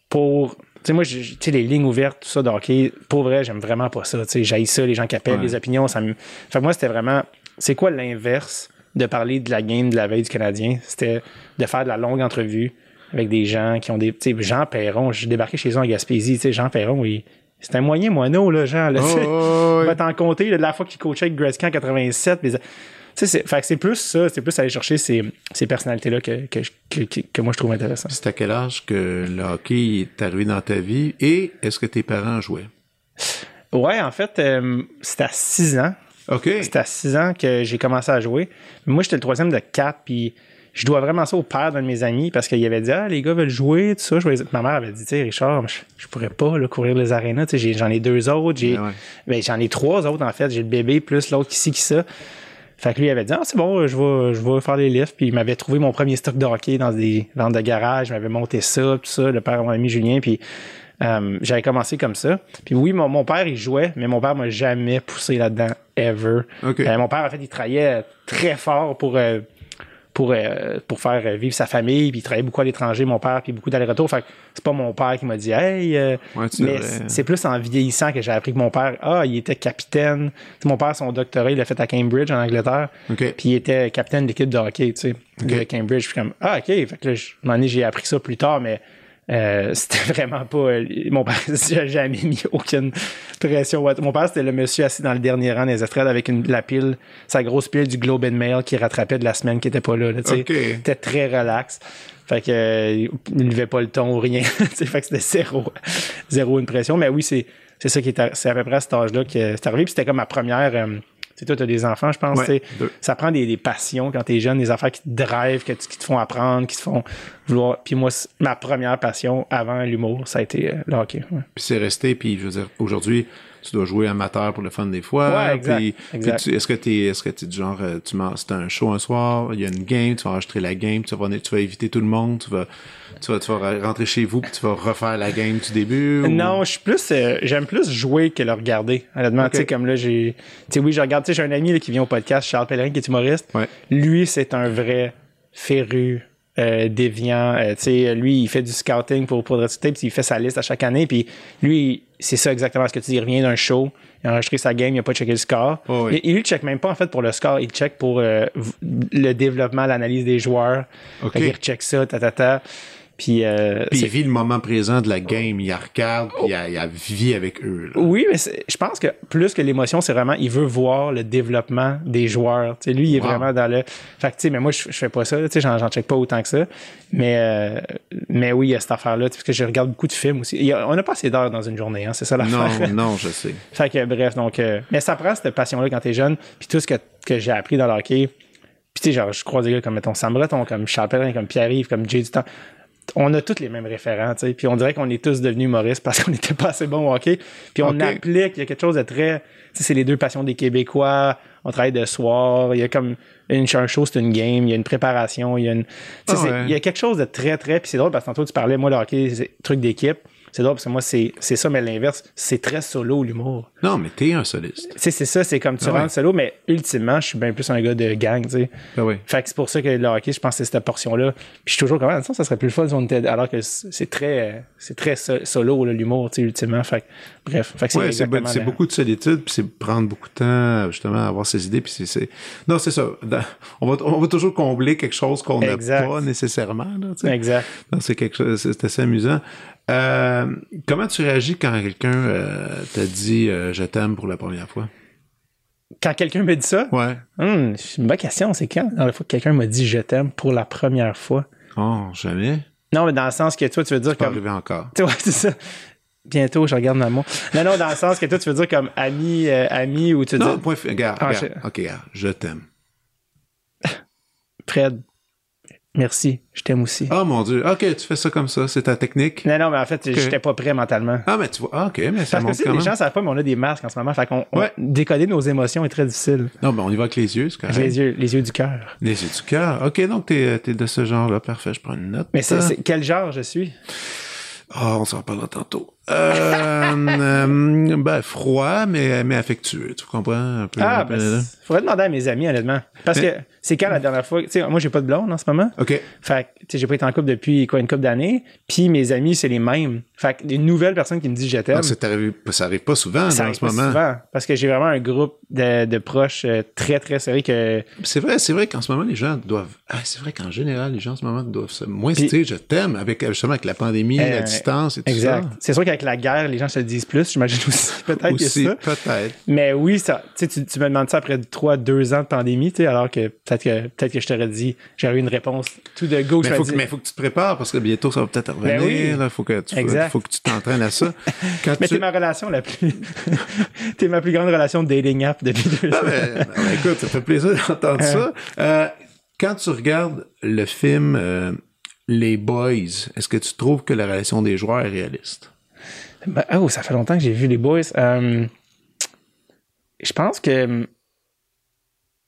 pour sais, moi, tu sais, les lignes ouvertes, tout ça de hockey, pour vrai, j'aime vraiment pas ça. Tu sais, j'haïs ça, les gens qui appellent, les opinions, ça me. Fait que moi, c'était vraiment. C'est quoi l'inverse de parler de la game de la veille du Canadien? C'était de faire de la longue entrevue avec des gens qui ont des. Tu sais, Jean Perron, j'ai débarqué chez eux en Gaspésie, tu sais, Jean Perron, il. C'est un moyen moineau, là, Jean. Là, oh, va t'en compter, de la fois qu'il coachait avec Gretzky en 87. Mais, c'est, plus ça, c'est plus aller chercher ces, ces personnalités-là que, que, que, que, moi je trouve intéressant. C'est à quel âge que le hockey est arrivé dans ta vie et est-ce que tes parents jouaient? Ouais, en fait, euh, c'était à 6 ans. OK. C'était à 6 ans que j'ai commencé à jouer. Moi, j'étais le troisième de 4, puis je dois vraiment ça au père d'un de mes amis parce qu'il avait dit Ah, les gars veulent jouer, tout ça. Ma mère avait dit, tu sais, Richard, je, pourrais pas là, courir les arénas. J'en ai, deux autres. Ben ben, j'en ai trois autres, en fait. J'ai le bébé plus l'autre qui ci, qui ça. Fait que lui, il avait dit, ah, c'est bon, je vais, je vais faire les lifts. Puis il m'avait trouvé mon premier stock de hockey dans des ventes de garage. Il m'avait monté ça, tout ça, le père de mon ami Julien. Puis euh, j'avais commencé comme ça. Puis oui, mon, mon père, il jouait, mais mon père m'a jamais poussé là-dedans, ever. Euh, mon père, en fait, il travaillait très fort pour euh, pour, euh, pour faire vivre sa famille. Puis il travaillait beaucoup à l'étranger, mon père, puis beaucoup d'aller-retour. Fait c'est pas mon père qui m'a dit Hey, euh, mais c'est plus en vieillissant que j'ai appris que mon père, ah, il était capitaine. mon père, son doctorat, il l'a fait à Cambridge, en Angleterre. Puis il était capitaine de l'équipe de hockey, tu sais, de Cambridge. Puis comme, ah, OK. Fait que là, j'ai appris ça plus tard, mais euh, *laughs* c'était vraiment pas. Euh, mon père *laughs* n'a jamais mis aucune pression. Mon père, c'était le monsieur assis dans le dernier rang des estrades avec une, la pile, sa grosse pile du Globe and Mail qui rattrapait de la semaine qui était pas là. là okay. C'était très relax. Fait que euh, il levait pas le ton ou rien. *laughs* fait que c'était zéro, zéro une pression. Mais oui, c'est c'est ça qui est, c'est à peu près à cet âge-là que c'est arrivé. Puis c'était comme ma première. Euh, c'est toi, tu as des enfants, je pense. ça prend des, passions quand tu es jeune, des affaires qui te drivent, qui te font apprendre, qui te font vouloir. Puis moi, ma première passion avant l'humour, ça a été euh, le hockey. Puis c'est resté, puis je veux dire, aujourd'hui, tu dois jouer amateur pour le fun des fois. Ouais, exact. est-ce que tu es, est-ce que tu du genre, euh, tu c'est un show un soir, il y a une game, tu vas enregistrer la game, tu vas, tu vas éviter tout le monde, tu vas, tu vas, tu vas rentrer chez vous puis tu vas refaire la game du début? Non, je suis plus, euh, j'aime plus jouer que le regarder. Honnêtement, tu sais, comme là, j'ai, tu sais, oui, je regarde, tu sais, j'ai un ami qui vient au podcast, Charles Pellerin, qui est humoriste. Lui, c'est un vrai féru euh, déviant. Euh, tu sais, lui, il fait du scouting pour, pour puis il fait sa liste à chaque année. Puis lui, c'est ça exactement ce que tu dis. Il revient d'un show, il a enregistré sa game, il n'a pas checké le score. Oh il, lui, il check même pas en fait pour le score, il check pour le développement, l'analyse des joueurs. Okay. Il recheck ça, ta, ta, ta. Puis, euh, il vit le moment présent de la game, il regarde, puis il, il, vit avec eux. Oui, mais je pense que plus que l'émotion, c'est vraiment, il veut voir le développement des joueurs. lui, il est vraiment dans le. Fait que, tu sais, mais moi, je, fais pas ça, tu sais, j'en check pas autant que ça. Mais, euh, mais oui, il y a cette affaire-là, parce que je regarde beaucoup de films aussi. on n'a pas assez d'heures dans une journée, hein, c'est ça l'affaire. Non, *laughs* non, je sais. fait que, bref, donc, euh, mais ça prend cette passion-là quand t'es jeune, puis tout ce que, que j'ai appris dans le hockey. Puis, tu sais, genre, je crois des gars comme, mettons, Sam Breton, comme Charles Pellerin, comme Pierre-Yves, comme Jay Dutan on a tous les mêmes référents, tu sais. Puis on dirait qu'on est tous devenus humoristes parce qu'on *laughs* n'était pas assez bons au hockey. Puis on applique, il y a quelque chose de très, tu sais, c'est les deux passions des Québécois. On travaille de soir. Il y a comme une, un show, c'est une game. Il y a une préparation. Il y a une, ah il y a quelque chose de très, très, puis c'est drôle parce que tantôt tu parlais, moi, le hockey, c'est truc d'équipe. C'est drôle parce que moi, c'est, ça, mais l'inverse, c'est très solo, l'humour. Non, mais t'es un soliste. C'est, ça, c'est comme tu ah rentres solo, mais ultimement, je suis bien plus un gars de gang, tu sais. Ah oui. Fait que c'est pour ça que le hockey, je pense que c'est cette portion-là. Puis je suis toujours comme, ah, ça, ça serait plus fun si on était. Alors que c'est très, c'est très solo, l'humour, tu sais, ultimement. Fait que, bref. Fait que c'est, c'est, beaucoup de solitude, puis c'est prendre beaucoup de temps, justement, à avoir ses idées, puis c'est. Non, c'est ça. On va, on va toujours combler quelque chose qu'on n'a pas nécessairement, là, tu sais. Exact. c'est quelque chose, c'est assez amusant. Euh, comment tu réagis quand quelqu'un euh, t'a dit euh, je t'aime pour la première fois? Quand quelqu'un me dit ça? Ouais. Hum, une bonne question. C'est quand? La fois que quelqu'un m'a dit je t'aime pour la première fois? Oh, jamais? Non, mais dans le sens que toi, tu veux dire comme. arriver encore. *laughs* Ouais, c'est ça. Bientôt, je regarde maman. Non, non, dans le sens que toi, tu veux dire comme ami, ami ou tu veux non, dire. point, regarde, ah, regarde. Ok, regarde, je t'aime. Fred, Merci, je t'aime aussi. Oh mon Dieu, ok, tu fais ça comme ça, c'est ta technique. Non, non, mais en fait, j'étais pas prêt mentalement. Ah, mais tu vois, ah, ok, mais ça Parce que les gens savent pas, mais on a des masques en ce moment, fait qu'on décoder nos émotions est très difficile. Non, mais on y va avec les yeux, c'est correct. Les yeux, les yeux du cœur. Les yeux du cœur. Ok, donc t'es es de ce genre-là, parfait, je prends une note. Mais c'est quel genre je suis? oh, on s'en parlera tantôt. Euh, euh, ben, froid, mais, mais affectueux. Tu comprends un peu? Ah, ben, faudrait demander à mes amis, honnêtement. Parce que c'est quand la dernière fois, tu sais, moi, j'ai pas de blonde en ce moment. OK. Fait que, tu sais, j'ai pas été en couple depuis, quoi, une couple d'années. Puis mes amis, c'est les mêmes. Fait que, des nouvelles personnes qui me disent je t'aime. Ah, ça, arrive, ça arrive pas souvent, ça en ce pas moment. souvent. Parce que j'ai vraiment un groupe de, de proches euh, très, très serré que. C'est vrai, c'est vrai qu'en ce moment, les gens doivent. Ah, c'est vrai qu'en général, les gens en ce moment doivent se moins dire je t'aime avec, justement, avec la pandémie, la distance et tout exact. C'est sûr qu'avec la guerre, les gens se le disent plus, j'imagine aussi. *laughs* Peut-être que ça. peut-être. Mais oui, ça, tu, tu me demandes ça après 3, 2 ans de pandémie, alors que peut-être que, peut-être que je t'aurais dit, j'aurais eu une réponse tout de gauche. Mais, faut que, mais faut que tu te prépares parce que bientôt, ça va peut-être ben revenir. Il faut que tu, faut, que tu t'entraînes à ça. *laughs* Quand mais tu... t'es ma relation la plus, *laughs* t'es ma plus grande relation de dating app depuis deux ah, ans. Ben, ben, écoute, ça fait plaisir d'entendre ça. Euh, quand tu regardes le film euh, Les Boys, est-ce que tu trouves que la relation des joueurs est réaliste? Ben, oh, ça fait longtemps que j'ai vu Les Boys. Euh, je pense que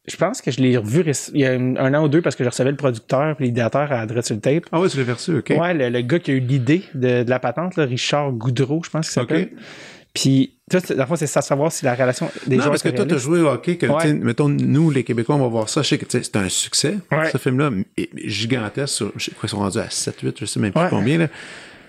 je pense que je l'ai revu il y a un, an ou deux parce que je recevais le producteur et l'idéateur à Dread sur le tape. Ah ouais, tu l'as reçu, ok. Ouais, le, gars qui a eu l'idée de, la patente, là, Richard Goudreau, je pense qu'il s'appelle. Puis, toi, la fois, c'est ça, savoir si la relation des non, parce que toi, tu as joué au hockey, que, mettons, nous, les Québécois, on va voir ça. Je sais que c'est un succès, ce film-là, gigantesque. Sur, je crois qu'ils sont rendus à 7, 8, je sais même plus combien. Là.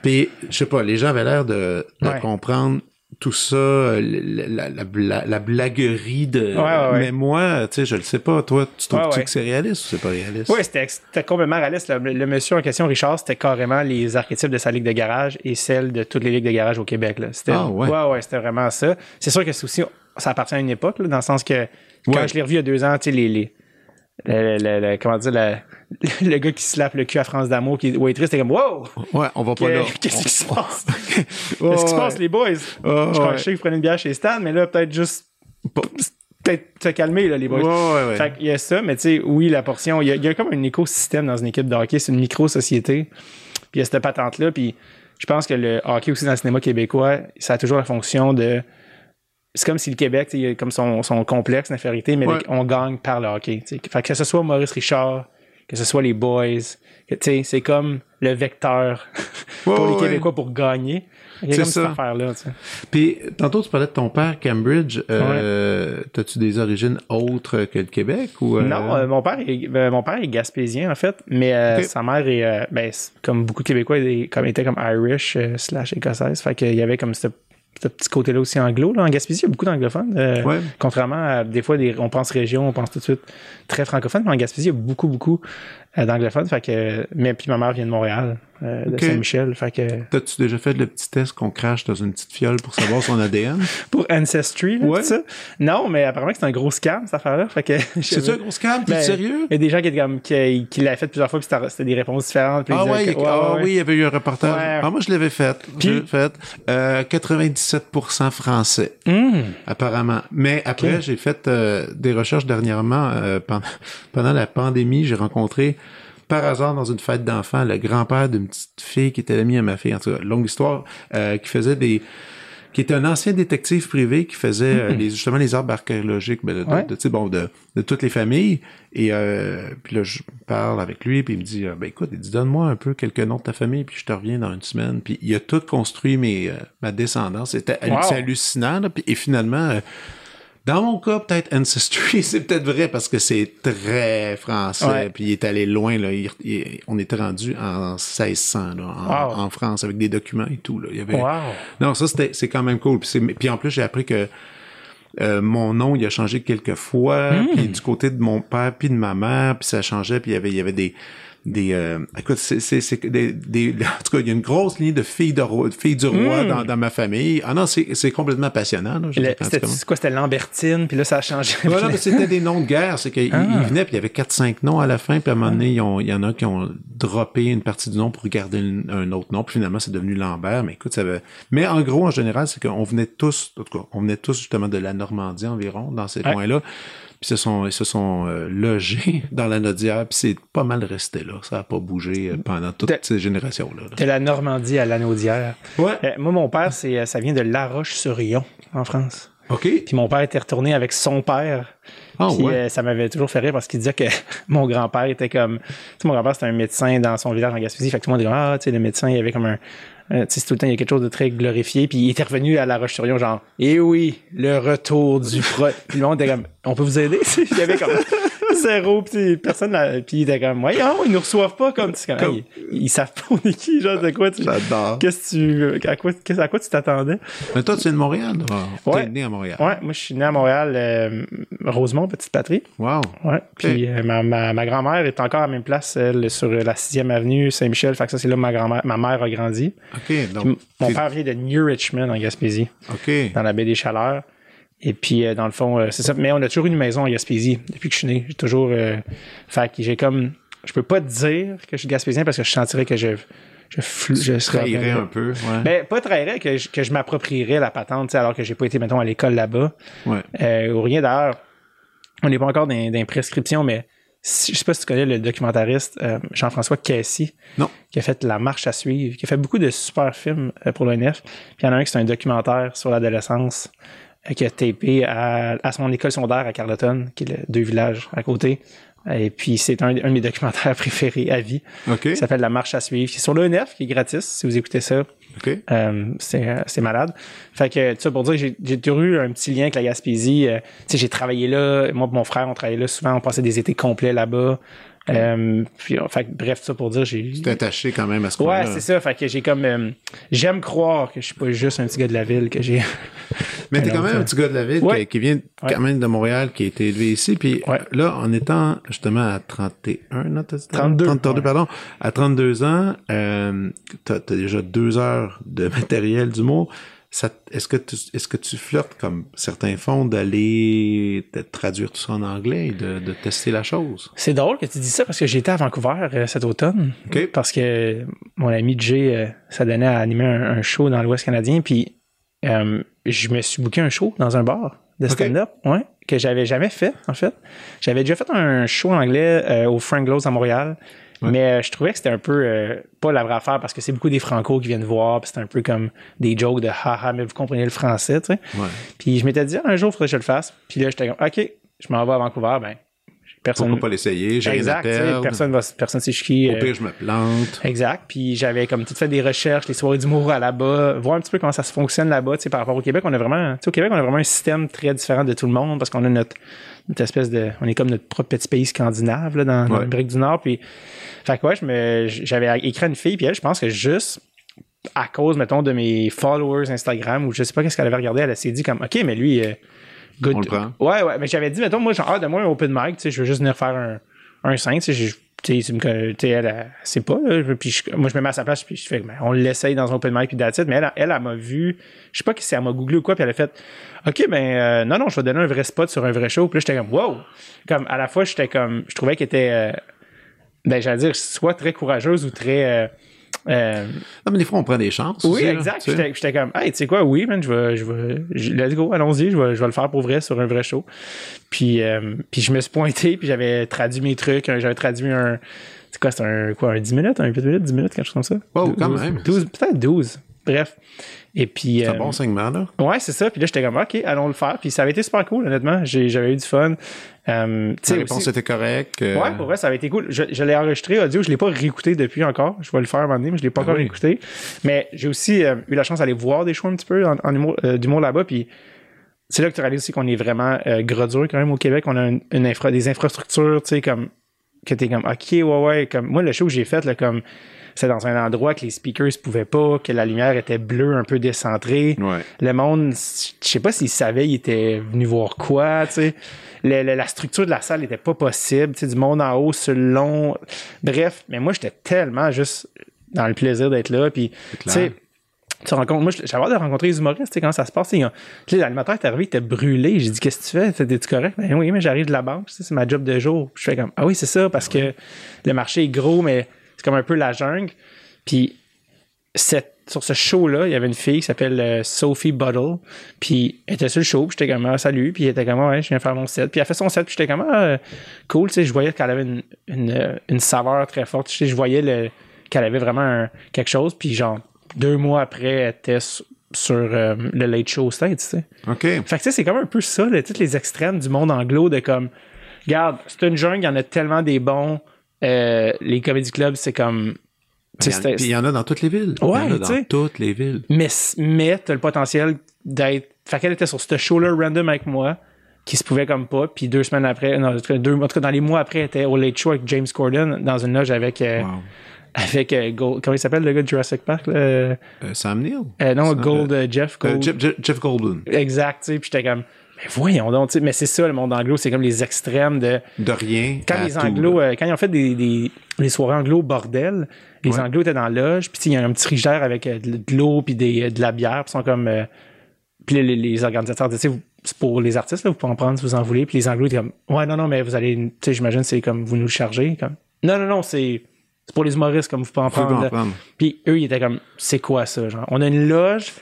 Puis, je sais pas, les gens avaient l'air de, de comprendre tout ça, euh, la, la, la, blaguerie de. Mais moi, tu sais, je le sais pas. Toi, tu trouves que c'est réaliste ou c'est pas réaliste? Oui, c'était complètement réaliste. Le, monsieur en question, Richard, c'était carrément les archétypes de sa ligue de garage et celle de toutes les ligues de garage au Québec. C'était, ah, ouais. ouais, c'était vraiment ça. C'est sûr que c'est aussi, ça appartient à une époque, dans le sens que quand je l'ai revu il y a deux ans, tu sais, les, les le, comment dire, le, *laughs* gars qui slappe le cul à France d'amour, qui est waitress, c'était comme wow! Ouais, on va pas là. *laughs* Qu'est-ce qui se passe? *laughs* Qu'est-ce qui se passe, les boys? je crois que je prenais une bière chez Stan, mais là, peut-être juste. Peut-être te calmer, là, les boys. Ouais, ouais, Fait qu'il y a ça, mais tu sais, oui, la portion. Il y, a, comme un écosystème dans une équipe de hockey, c'est une micro-société. Puis il y a cette patente-là. Puis je pense que le hockey aussi dans le cinéma québécois, ça a toujours la fonction de c'est comme si le Québec, il a comme son, son complexe d'infériorité, mais on gagne par le hockey. Fait que ce soit Maurice Richard, que ce soit les boys, c'est comme le vecteur *laughs* pour les Québécois pour gagner. C'est comme cette affaire-là. Puis, tantôt, tu parlais de ton père, Cambridge. Euh, As-tu des origines autres que le Québec? ou euh? Non, euh, mon, père est, ben, mon père est gaspésien, en fait, mais euh, sa mère est, ben, comme beaucoup de Québécois, il comme, était comme Irish slash écossaise. Fait qu'il y avait comme cette ce petit côté-là aussi anglo. Là. En Gaspésie, il y a beaucoup d'anglophones. Euh, contrairement à des fois, on pense région, on pense tout de suite très francophone, mais en Gaspésie, il y a beaucoup, beaucoup euh, d'anglophones. Fait que, mais puis ma mère vient de Montréal. Euh, de Saint-Michel. Fait que... T'as-tu déjà fait le petit test qu'on crache dans une petite fiole pour savoir son ADN? *laughs* pour Ancestry, là, ça? Non, mais apparemment que c'est un gros scam, cette affaire-là. Fait que... *laughs* C'est un gros scam? T'es ben, sérieux? Il y a des gens qui, comme, qui, qui l'avaient fait plusieurs fois, puis c'était des réponses différentes. Ah, ouais, ah oui, il y avait eu un reportage. Ah, moi, je l'avais fait. Puis... fait. Euh, 97% français, hmm. apparemment. Mais après, j'ai fait euh, des recherches dernièrement. Euh, pendant, *laughs* pendant la pandémie, j'ai rencontré par hasard dans une fête d'enfants le grand-père d'une petite fille qui était l'amie à ma fille. En tout cas, longue histoire, euh, qui faisait des qui était un ancien détective privé qui faisait euh, les, justement les arbres archéologiques ben, de, de, bon, de, de, toutes les familles. Et euh, puis là, je parle avec lui, puis il me dit ben écoute, il dit donne-moi un peu quelques noms de ta famille, puis je te reviens dans une semaine. Puis il a tout construit mes ma descendance. C'était hallucinant. Là, puis, et finalement dans mon cas, peut-être Ancestry, *laughs* c'est peut-être vrai parce que c'est très français. Puis il est allé loin. Là. on était rendu en 1600 là, en, France avec des documents et tout. Là. Il y avait... Non, ça c'était c'est quand même cool. Puis, en plus, j'ai appris que euh, mon nom, il a changé quelques fois. Hmm. Puis du côté de mon père puis de ma mère, puis ça changeait. Puis il y avait, il y avait des des euh, écoute c'est c'est des, des *laughs* en tout cas il y a une grosse ligne de filles de roi, filles du roi hmm. dans, dans ma famille. Ah non c'est c'est complètement passionnant c'était quoi c'était Lambertine puis là ça a changé. Voilà mais *laughs* c'était des noms de guerre c'est qu'ils ah. venaient puis il y avait quatre cinq noms à la fin puis à un moment donné il y en a qui ont droppé une partie du nom pour garder un autre nom puis finalement c'est devenu Lambert mais écoute ça avait... mais en gros en général c'est qu'on venait tous en tout cas on venait tous justement de la Normandie environ dans ces coins là puis se sont, ils se sont euh, logés *laughs* dans la Nodière, puis c'est pas mal resté là. Ça n'a pas bougé euh, pendant toutes ces générations-là. De la Normandie à la Naudière. Ouais. Euh, moi, mon père, c'est, ça vient de La Roche-sur-Yon, en France. OK. Puis mon père était retourné avec son père. Ah, ouais. ça m'avait toujours fait rire parce qu'il disait que *laughs* mon grand-père était comme... Tu sais, mon grand-père, c'était un médecin dans son village en Gaspésie. Fait que tout le monde disait, ah, tu sais, le médecin, il avait comme un, Euh, c'est tout le temps, il y a quelque chose de très glorifié. Puis il était revenu à La Roche-sur-Yon, genre, eh oui, le retour du pro. puis le monde était comme, on peut vous aider? *laughs* il y avait comme *laughs* zéro, puis personne, là, puis il était comme, ouais, ils nous reçoivent pas comme, comme... Ils, savent pas on est qui, genre, de quoi tu. J'adore. Qu'est-ce que tu, à quoi, à quoi tu t'attendais? Mais toi, tu es de Montréal, Ouais. es né à Montréal. Ouais, moi, je suis né à Montréal, euh, Rosemont, petite patrie. Wow. Ouais. Puis euh, ma, ma, ma grand-mère est encore à la même place, elle, sur la 6e avenue Saint-Michel. Fait que ça, c'est là où ma grand-mère, ma mère a grandi. OK. Donc, mon père vient de New Richmond, en Gaspésie. OK. Dans la baie des Chaleurs. Et puis, euh, dans le fond, euh, c'est ça. Mais on a toujours une maison en Gaspésie depuis que je suis né. J'ai toujours. Euh, fait que j'ai comme. Je peux pas te dire que je suis gaspésien parce que je sentirais que je. Je, je serais. un peu. Ouais. Ben, pas trahirais, que je, que je m'approprierais la patente, alors que j'ai pas été, mettons, à l'école là-bas. Ouais. ou rien d'ailleurs. On n'est pas encore dans, dans prescription, mais je sais pas si tu connais le documentariste Jean-François Cassie. Non. Qui a fait La marche à suivre, qui a fait beaucoup de super films pour l'ONF. Puis il y en a un qui c'est un documentaire sur l'adolescence qui a tapé à, à, son école secondaire à Carleton, qui est le deux villages à côté. Et puis, c'est un, de mes documentaires *laughs* préférés à vie. OK. Ça s'appelle La marche à suivre. C'est sur l'ENF, qui est gratis, si vous écoutez ça. OK. Euh, c'est malade. Fait que, ça pour dire j'ai toujours eu un petit lien avec la Gaspésie. Euh, tu sais, j'ai travaillé là. Moi et mon frère, on travaillait là souvent. On passait des étés complets là-bas. Euh, puis, fait, bref, ça pour dire, j'ai. Tu attaché quand même à ce Ouais, c'est ça. Fait que j'ai comme. Euh, j'aime croire que je suis pas juste un petit gars de la ville, que j'ai. *laughs* Mais t'es quand même un petit gars de la ville qui, vient quand même de Montréal, qui a été élevé ici. Puis là, en étant justement à 31 non, 32. 32, pardon. À 32 ans, euh, t'as as déjà deux heures de *laughs* matériel du mot est-ce que tu est-ce que tu flirtes comme certains font d'aller traduire tout ça en anglais et de, de tester la chose? C'est drôle que tu dis ça parce que j'étais à Vancouver euh, cet automne. Parce que mon ami Jay euh, ça donnait à animer un, show dans l'Ouest canadien puis euh, je me suis booké un show dans un bar de stand-up ouais que j'avais jamais fait en fait. J'avais déjà fait un show en anglais au Frank Lowe's à Montréal mais euh, je trouvais que c'était un peu euh, pas la vraie affaire parce que c'est beaucoup des Franco qui viennent voir, puis c'est un peu comme des jokes de haha, mais vous comprenez le français, tu sais. Puis je m'étais dit, un jour, il faudrait que je le fasse. Puis là, j'étais comme, OK, je m'en vais à Vancouver, ben. Personne... Pourquoi pas l'essayer? J'ai exact, personne va, personne sait qui. Au pire, euh, je me plante. Exact. Puis j'avais comme tout fait des recherches, les soirées d'humour à là-bas, voir un petit peu comment ça se fonctionne là-bas, tu sais, par rapport au Québec. On a vraiment, tu sais, au Québec, on a vraiment un système très différent de tout le monde parce qu'on a notre, notre espèce de, on est comme notre propre petit pays scandinave, là, dans, l'Amérique du Nord. Puis fait que ouais, je me, j'avais écrit une fille, puis elle, je pense que juste à cause, mettons, de mes followers Instagram, ou je sais pas qu'est-ce qu'elle avait regardé, elle s'est dit comme, OK, mais lui, euh, good. On le prend. Ouais, ouais, mais j'avais dit, mettons, moi, genre, ah, de moi un open mic, tu sais, je veux juste venir faire un, un 5, tu sais, tu sais, elle, c'est pas, puis moi, je me mets à sa place, puis je fais, ben, on l'essaye dans un open mic, puis that's mais elle, elle, elle, m'a vu, je sais pas si elle m'a googlé ou quoi, puis elle a fait, OK, ben, euh, non, non, je vais donner un vrai spot sur un vrai show, puis là, j'étais comme, wow! Comme, à la fois, j'étais comme, je trouvais qu'elle était, euh, ben, j'allais dire, soit très courageuse ou très. Euh, euh, non, mais des fois, on prend des chances. Oui, exact. J'étais comme, hey, tu sais quoi, oui, man, je vais, je vais, let's go, allons-y, je vais, je vais le faire pour vrai sur un vrai show. Puis, euh, puis je me suis pointé, puis j'avais traduit mes trucs, j'avais traduit un, c'est quoi, c'est un, quoi, un 10 minutes, un 8 minutes, 10 minutes, quelque chose comme ça? Wow, quand même. 12, peut-être 12. Bref. Et puis. C'est un bon segment, là. Ouais, c'est ça. Puis là, j'étais comme, OK, allons le faire. Puis ça avait été super cool, honnêtement. J'avais eu du fun. Euh, La réponse était correcte. Euh, ouais, pour vrai, ça avait été cool. Je, l'ai enregistré audio, je l'ai pas réécouté depuis encore. Je vais le faire un moment donné, mais je l'ai pas ah encore réécouté. Mais j'ai aussi euh, eu la chance d'aller voir des shows un petit peu en, en humour, euh, d'humour là-bas. Puis c'est là que tu réalises aussi qu'on est vraiment gros dur quand même au Québec. On a une, infra, des infrastructures, tu sais, comme que t'es comme OK, ouais, ouais. Comme moi, le show que j'ai fait, là, comme c'est dans un endroit que les speakers pouvaient pas, que la lumière était bleue, un peu décentrée. Le monde, je sais pas s'ils savaient, ils étaient venus voir quoi, tu sais. la structure de la salle n'était pas possible, tu sais, du monde en haut, sur le long. Bref, mais moi, j'étais tellement juste dans le plaisir d'être là, puis, tu sais, tu rencontres, moi, j'avais hâte de rencontrer les humoristes, tu sais, comment ça se passe. L'animateur est arrivé, il était brûlé. J'ai dit, qu'est-ce que tu fais? T'es-tu correct? Ben oui, mais j'arrive de la banque, c'est ma job de jour. je fais comme, ah oui, c'est ça, parce que le marché est gros, mais comme un peu la jungle. Puis sur ce show-là, il y avait une fille qui s'appelle euh, Sophie Buttle. Puis elle était sur le show, puis j'étais comme ah, salut, puis elle était comme ah, ouais, je viens faire mon set. Puis elle a fait son set, puis j'étais comme ah, cool, tu sais, je voyais qu'elle avait une, une, une, saveur très forte. Tu sais, je voyais le, qu'elle avait vraiment quelque chose, puis genre deux mois après, elle était sur, euh, le Late Show State, tu sais. OK. Fait que tu sais, c'est comme un peu ça, là, tous les extrêmes du monde anglo de comme, regarde, c'est une jungle, il y en a tellement des bons euh, les comédie clubs, c'est comme il y en a dans toutes les villes. Ouais, il y en a dans toutes les villes. Mais, mais t'as le potentiel d'être. Fait qu'elle était sur ce show-là random avec moi, qui se pouvait comme pas. Puis deux semaines après, non, deux, en tout cas, dans les mois après, elle était au Late Show avec James Corden dans une loge avec. Euh, avec euh, Gold, comment il s'appelle le gars de Jurassic Park là? Euh, Sam Neill non Gold Jeff Gold Jeff, Jeff, Goldblum exact tu sais puis j'étais comme mais voyons donc, mais c'est ça le monde anglo, c'est comme les extrêmes de. De rien. Quand les anglo, euh, quand ils ont fait des, des, des soirées anglo bordel, les anglo étaient dans la loge, puis il y a un petit frigidaire avec euh, de l'eau puis des, de la bière, puis sont comme. Euh, puis les, les, organisateurs disaient, c'est pour les artistes, là, vous pouvez en prendre si vous en voulez. Puis les anglo étaient comme, ouais, non, non, mais vous allez, tu sais, j'imagine, c'est comme vous nous le chargez. Comme, non, non, non, c'est. C'est pour les humoristes, comme vous pouvez en prendre. Puis eux, ils étaient comme, c'est quoi ça, genre? On a une loge,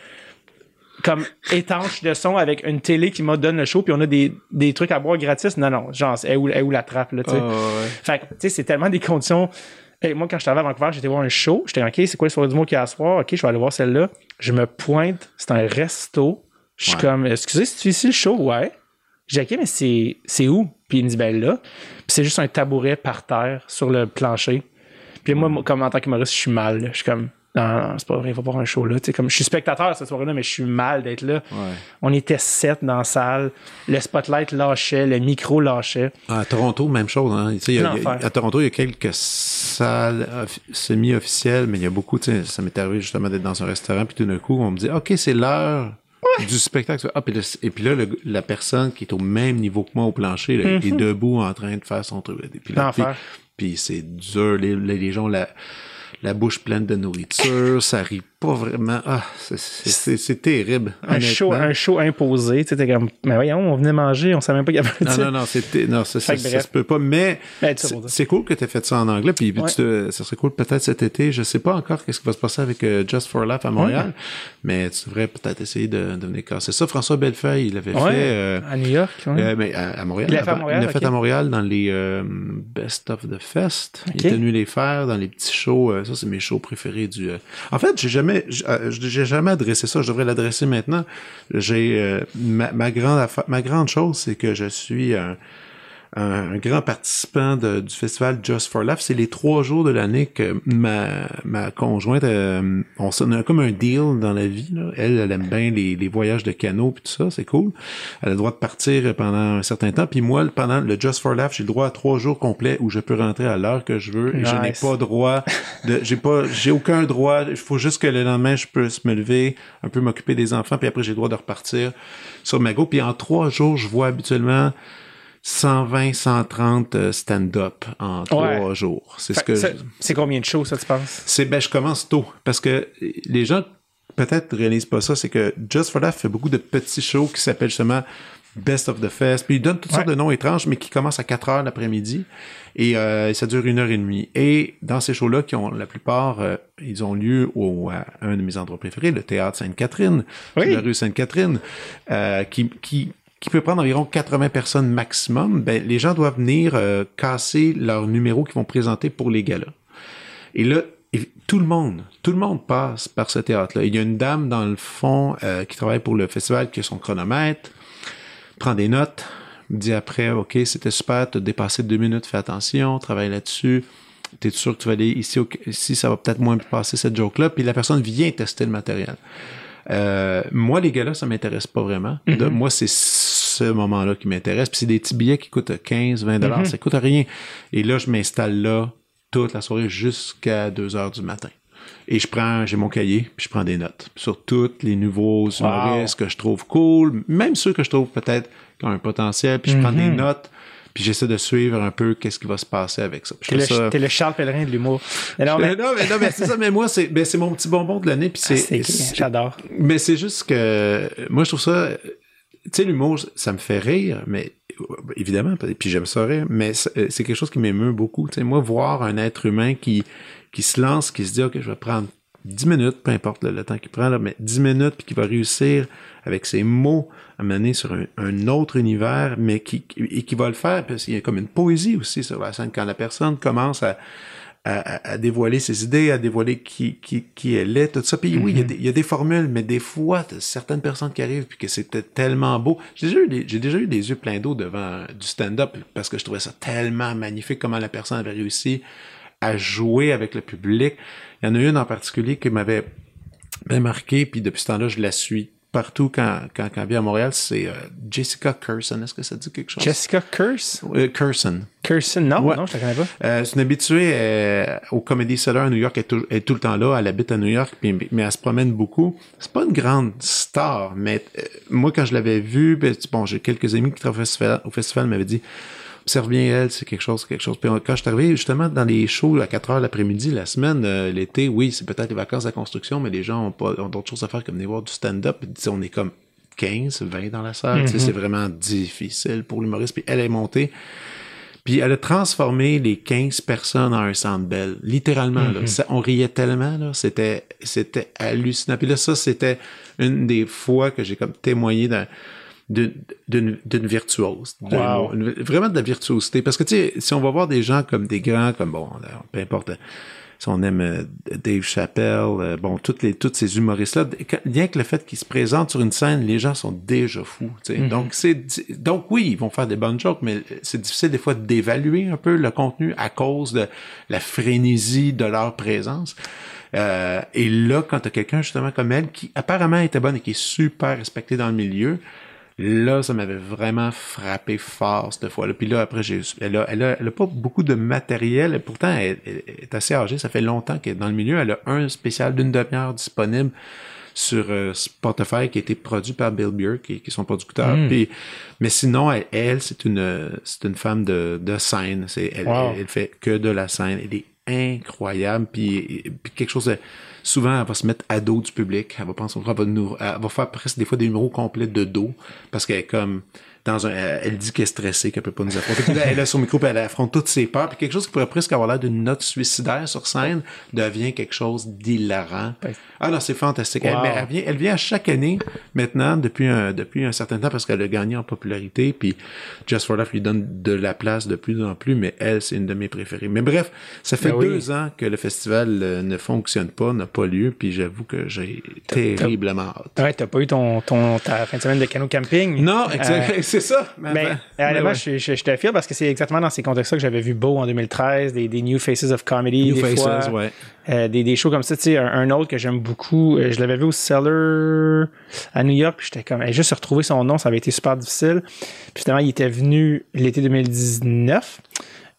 comme étanche de son avec une télé qui m'a donné le show puis on a des, des trucs à boire gratis. Non non genre est où, où la trappe là tu sais. Ah, fait tu sais c'est tellement des conditions. Moi quand j'étais à Vancouver j'étais voir un show. J'étais ok c'est quoi le soir du mot qu'il y a à soir? Ok je vais aller voir celle-là. Je me pointe. C'est un resto. Je suis comme excusez c'est ici le show? Ouais. J'ai dit ok mais c'est c'est où? Puis il me dit ben là. Puis c'est juste un tabouret par terre sur le plancher. Puis moi comme en tant qu'humoriste je suis mal je suis comme non, non, c'est pas vrai, il va voir un show là. comme, je suis spectateur cette soirée-là, mais je suis mal d'être là. On était sept dans la salle. Le spotlight lâchait, le micro lâchait. À Toronto, même chose. Hein. à Toronto, il y a quelques salles semi-officielles, mais il y a beaucoup. Ça m'est arrivé justement d'être dans un restaurant, puis tout d'un coup, on me dit OK, c'est l'heure. du spectacle. Ah, et puis là, la personne qui est au même niveau que moi au plancher, là, est mm-hmm. debout en train de faire son truc. Puis, puis, c'est dur. Les, les gens, la, la bouche pleine de nourriture, ça rit pas vraiment. Ah, c'est terrible. Un show, un show imposé. Tu sais, comme, mais voyons, on venait manger, on savait même pas qu'il y avait. Non, non, non, c'était, non, ça, ça, se peut pas. Mais ben, c'est cool que tu aies fait ça en anglais. Puis ça serait cool peut-être cet été. Je sais pas encore qu'est-ce qui va se passer avec euh, Just for Laugh à Montréal. Mais tu devrais peut-être essayer de, de venir casser ça. François Bellefeuille, il avait fait. Euh, à New York. Euh, mais à, Montréal. Il l'a fait à Montréal. Il l'a fait à Montréal dans les Best of the Fest. Il est venu les faire dans les petits shows. ça, c'est mes shows préférés du. En fait, j'ai jamais j'ai jamais adressé ça, je devrais l'adresser maintenant. J'ai euh, ma, grande ma grande chose, c'est que je suis un, un, grand participant du festival Just for Laugh. C'est les trois jours de l'année que ma, ma conjointe, euh, on, a comme un deal dans la vie. Là. Elle, elle aime bien les, les voyages de canot puis tout ça, c'est cool. Elle a le droit de partir pendant un certain temps. Puis moi, pendant le Just for Laugh, j'ai le droit à trois jours complets où je peux rentrer à l'heure que je veux. Et je n'ai pas droit de, j'ai pas, j'ai aucun droit. Il faut juste que le lendemain, je puisse me lever, un peu m'occuper des enfants, puis après j'ai le droit de repartir sur ma go. Puis en trois jours, je vois habituellement 120, 130 euh, stand-up en trois jours. C'est ce que C'est combien de shows, ça, tu penses? C'est, ben, je commence tôt. Parce que les gens, peut-être, réalisent pas ça. C'est que Just for Laugh fait beaucoup de petits shows qui s'appellent justement Best of the Fest. Puis ils donnent toutes sortes de noms étranges, mais qui commencent à 4 heures l'après-midi. Et euh, ça dure une heure et demie. Et dans ces shows-là, qui ont la plupart, euh, ils ont lieu au, à un de mes endroits préférés, le théâtre Sainte-Catherine, la rue Sainte-Catherine, qui, qui qui peut prendre environ 80 personnes maximum, ben, les gens doivent venir euh, casser leur numéro qu'ils vont présenter pour les galas. Et là, tout le monde, tout le monde passe par ce théâtre-là. Il y a une dame dans le fond euh, qui travaille pour le festival qui a son chronomètre, prend des notes, dit après, OK, c'était super, t'as dépassé deux minutes, fais attention, travaille là-dessus. T'es sûr que tu vas aller ici, ici ça va peut-être moins passer cette joke-là, puis la personne vient tester le matériel. Euh, moi, les gars-là, ça m'intéresse pas vraiment. Mm-hmm. moi, c'est ce moment-là qui m'intéresse. Puis c'est des petits billets qui coûtent 15, 20 dollars. Mm-hmm. Ça coûte rien. Et là, je m'installe là toute la soirée jusqu'à 2 heures du matin. Et je prends, j'ai mon cahier, puis je prends des notes sur tous les nouveaux humoristes que je trouve cool, même ceux que je trouve peut-être qui ont un potentiel, puis je prends des mm-hmm. notes puis j'essaie de suivre un peu qu'est-ce qui va se passer avec ça. T'es le, le, Charles Pellerin de l'humour. Non, mais... non, mais, c'est ça. Mais moi, c'est ben, mon petit bonbon de l'année. Puis c'est, ah, j'adore. Mais c'est juste que moi, je trouve ça. Tu sais, l'humour, ça me fait rire, mais évidemment, puis j'aime ça rire, mais c'est quelque chose qui m'émeut beaucoup. Tu sais, moi, voir un être humain qui qui se lance, qui se dit, OK, je vais prendre 10 minutes, peu importe le, temps qu'il prend, là, mais 10 minutes, puis qui va réussir avec ses mots à mener sur un, autre univers, mais qui, et qui va le faire, parce qu'il y a comme une poésie aussi sur la scène, quand la personne commence à, à, dévoiler ses idées, à dévoiler qui, qui, qui elle est, tout ça. Puis oui, il y, a mm-hmm. des, il y, a des formules, mais des fois, certaines personnes qui arrivent, puis que c'était tellement beau. J'ai déjà, eu des, déjà eu des yeux pleins d'eau devant du stand-up, parce que je trouvais ça tellement magnifique, comment la personne avait réussi à jouer avec le public. Il y en a une en particulier qui m'avait bien marqué, puis depuis ce temps-là, je la suis partout quand, quand, quand elle vient à Montréal, c'est euh, Jessica Curson. Est-ce que ça dit quelque chose? Jessica Curse? Euh, Curson. Curson, non, non, je la connais pas. Euh, c'est une habituée euh, au Comedy Cellar à New York. Elle est, tout, elle est, tout, le temps là. Elle habite à New York, puis, mais elle se promène beaucoup. C'est pas une grande star, mais euh, moi, quand je l'avais vue, ben, bon, j'ai quelques amis qui travaillent au festival, au festival m'avaient dit observe bien elle, c'est quelque chose, quelque chose. Puis quand je suis arrivé justement dans les shows à 4 heures l'après-midi, la semaine, euh, l'été, oui, c'est peut-être les vacances de la construction, mais les gens ont pas ont d'autres choses à faire comme venir voir du stand-up. On est comme 15, 20 dans la salle. C'est vraiment difficile pour l'humoriste. Puis elle est montée. Puis elle a transformé les 15 personnes en un belle. Littéralement, là. Ça, on riait tellement, là. C'était, c'était hallucinant. Puis là, ça, c'était une des fois que j'ai comme témoigné d'un, d'une virtuose. Wow. Une, vraiment de la virtuosité. Parce que, tu sais, si on va voir des gens comme des grands, comme, bon, peu importe, si on aime euh, Dave Chappelle, euh, bon, toutes les, tous ces humoristes-là, rien que le fait qu'ils se présentent sur une scène, les gens sont déjà fous. Mm -hmm. Donc, c'est, donc oui, ils vont faire des bonnes jokes, mais c'est difficile des fois d'évaluer un peu le contenu à cause de la frénésie de leur présence. Euh, et là, quand tu as quelqu'un justement comme elle, qui apparemment était bonne et qui est super respectée dans le milieu, Là, ça m'avait vraiment frappé fort cette fois-là. Puis là, après, j'ai, elle a, elle a, elle a pas beaucoup de matériel. Pourtant, elle, elle, est assez âgée. Ça fait longtemps qu'elle est dans le milieu. Elle a un spécial d'une demi-heure disponible sur euh, Spotify qui a été produit par Bill Burr, qui, qui est son producteur. Hmm. Mm. Puis, mais sinon, elle, elle, c'est une, c'est une femme de, de scène. C'est, elle, wow. elle, fait que de la scène. Elle est incroyable. Puis, puis quelque chose de souvent, elle va se mettre à dos du public. Elle va penser, elle va, nous, elle va faire presque des fois des numéros complets de dos parce qu'elle est comme dans un, elle dit qu'elle est stressée, qu'elle peut pas nous affronter. Puis là, elle a son micro, puis elle affronte toutes ses peurs. Puis quelque chose qui pourrait presque avoir l'air d'une note suicidaire sur scène devient quelque chose d'hilarant. Ah non, c'est fantastique. Wow. Elle, elle, vient, elle vient à chaque année maintenant depuis un, depuis un certain temps parce qu'elle a gagné en popularité. Puis Just for Life lui donne de la place de plus en plus, mais elle, c'est une de mes préférées. Mais bref, ça fait ben deux ans que le festival euh, ne fonctionne pas, n'a pas lieu. Puis j'avoue que j'ai terriblement hâte. Ouais, t'as pas eu ton, ton, ta fin de semaine de canot camping? Non, exactement. Euh, *laughs* c'est ça. Mais, mais honnêtement, ouais. je, je, je te fier parce que c'est exactement dans ces contextes-là que j'avais vu Beau en 2013, des, des New Faces of Comedy, New des Faces, fois, ouais. euh, des, des shows comme ça. Tu sais, un, un, autre que j'aime beaucoup, euh, je l'avais vu au Cellar à New York, j'étais comme, hey, juste retrouver son nom, ça avait été super difficile. Puis finalement, il était venu l'été 2019.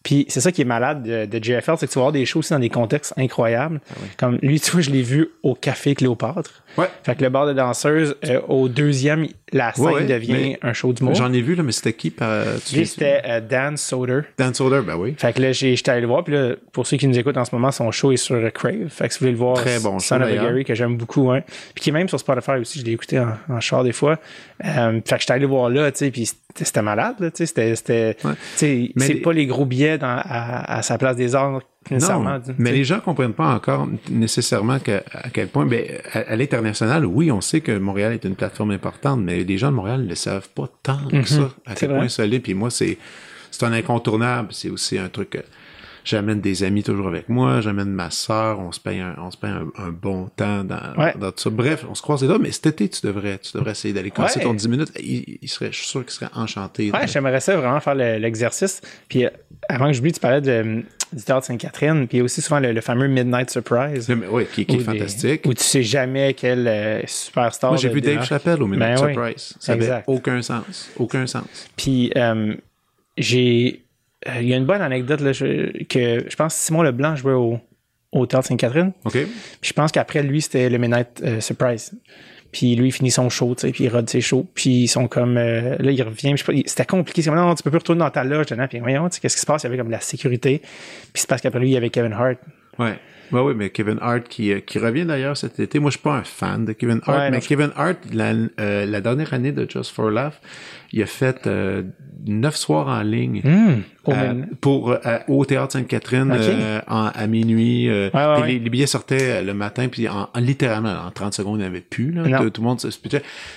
Puis c'est ça qui est malade de, de JFL, c'est que tu vas avoir des shows aussi dans des contextes incroyables. Ah oui. Comme lui, tu vois, je l'ai vu au Café Cléopâtre. Ouais. Fait que le bar de danseuse, euh, au deuxième, la scène ouais, ouais, devient un show d'humour. J'en ai vu, là, mais c'était qui par. Lui, c'était euh, Dan Soder. Dan Soder, ben oui. Fait que là, j'étais allé le voir. Puis là, pour ceux qui nous écoutent en ce moment, son show est sur Crave. Fait que si vous voulez le voir, Très bon Son show, of a Gary, que j'aime beaucoup. Hein. Puis qui est même sur Spotify aussi, je l'ai écouté en, en char des fois. Euh, fait que j'étais allé le voir là, tu sais, puis c'était malade, là, tu sais. C'était. Ouais. C'est pas les gros billets dans, à, à, sa place des arts non, mais les gens comprennent pas encore nécessairement que, à quel point, ben, à, à l'international, oui, on sait que Montréal est une plateforme importante, mais les gens de Montréal ne le savent pas tant que mm -hmm. ça, à quel point ça l'est. Puis moi, c'est, c'est un incontournable. C'est aussi un truc j'amène des amis toujours avec moi, j'amène ma sœur, on se paye un, on se paye un, un bon temps dans, ouais. dans, tout ça. Bref, on se croise doigts, mais cet été, tu devrais, tu devrais essayer d'aller casser ouais. ton 10 minutes. Il, il, serait, je suis sûr qu'il serait enchanté. Ouais, j'aimerais ça vraiment faire l'exercice. Puis, euh, avant que j'oublie, tu parlais de, du théâtre Sainte-Catherine, puis aussi souvent le, le fameux Midnight Surprise. Oui, qui, qui est fantastique. Où tu sais jamais quel euh, superstar. Moi, j'ai vu Dave Chappelle au Midnight ben, Surprise. Ça n'avait aucun sens. Aucun sens. Puis, euh, j'ai euh, il y a une bonne anecdote là, je, que je pense que Simon Leblanc jouait au, au Théâtre Sainte-Catherine. OK. Puis je pense qu'après lui, c'était le Midnight euh, Surprise. Puis lui, il finit son show, tu sais, puis il rode ses shows. Puis ils sont comme... Euh, là, il revient, c'était compliqué. C'est comme, non, tu peux plus retourner dans ta loge. Là, puis voyons, tu sais, qu'est-ce qui se passe? Il y avait comme la sécurité. Puis c'est parce qu'après lui, il y avait Kevin Hart. Ouais. Oui, oui, mais Kevin Hart qui, qui revient d'ailleurs cet été. Moi, je suis pas un fan de Kevin Hart, ouais, mais Kevin Hart, la, euh, la dernière année de Just for Laugh, il a fait euh, neuf soirs en ligne mmh, euh, pour euh, au théâtre Sainte-Catherine okay. Euh, à minuit. ouais, ouais, les, les, billets sortaient le matin, puis en, en, littéralement en 30 secondes, il n'y avait plus. Là, tout, tout, le monde se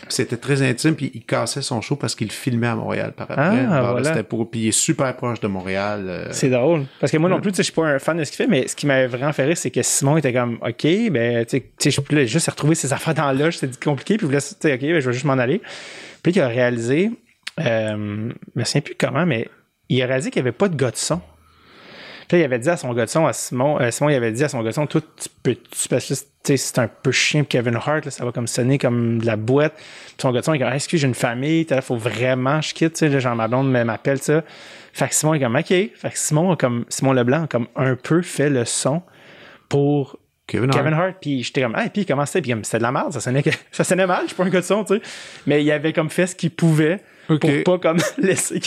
C'était très intime, puis il cassait son show parce qu'il filmait à Montréal par après. Ah, voilà. C'était pour, puis il est super proche de Montréal. C'est drôle, parce que moi non plus, je suis pas un fan de ce qu'il fait, mais ce qui m'avait vraiment fait rire, c'est que Simon était comme, ok, ben, tu sais, je voulais juste retrouver ses affaires dans la loge, c'était compliqué, puis il voulait, tu sais, ok, ben, je vais juste m'en aller. Puis il a réalisé euh, je me souviens plus comment, mais il a réalisé qu'il n'y avait pas de gars de son. Puis là, il avait dit à son gars de son, à Simon, euh, Simon, il avait dit à son gars de son, toi, tu peux, tu, parce que c'est un peu chien pour Kevin Hart, là, ça va comme sonner comme de la boîte. Puis son gars de son, il est comme, est-ce que j'ai une famille, il faut vraiment je quitte, tu sais, genre ma blonde m'appelle, ça. Fait que Simon est comme, OK. Fait que Simon, comme, Simon Leblanc, a comme un peu fait le son pour Kevin, Hart. Puis j'étais comme, ah, puis comment c'était? Puis c'était de la merde, ça sonnait, *laughs* ça sonnait mal, je suis pas un gars de son, tu sais. Mais il avait comme fait ce qu'il pouvait pour pas comme *laughs* laisser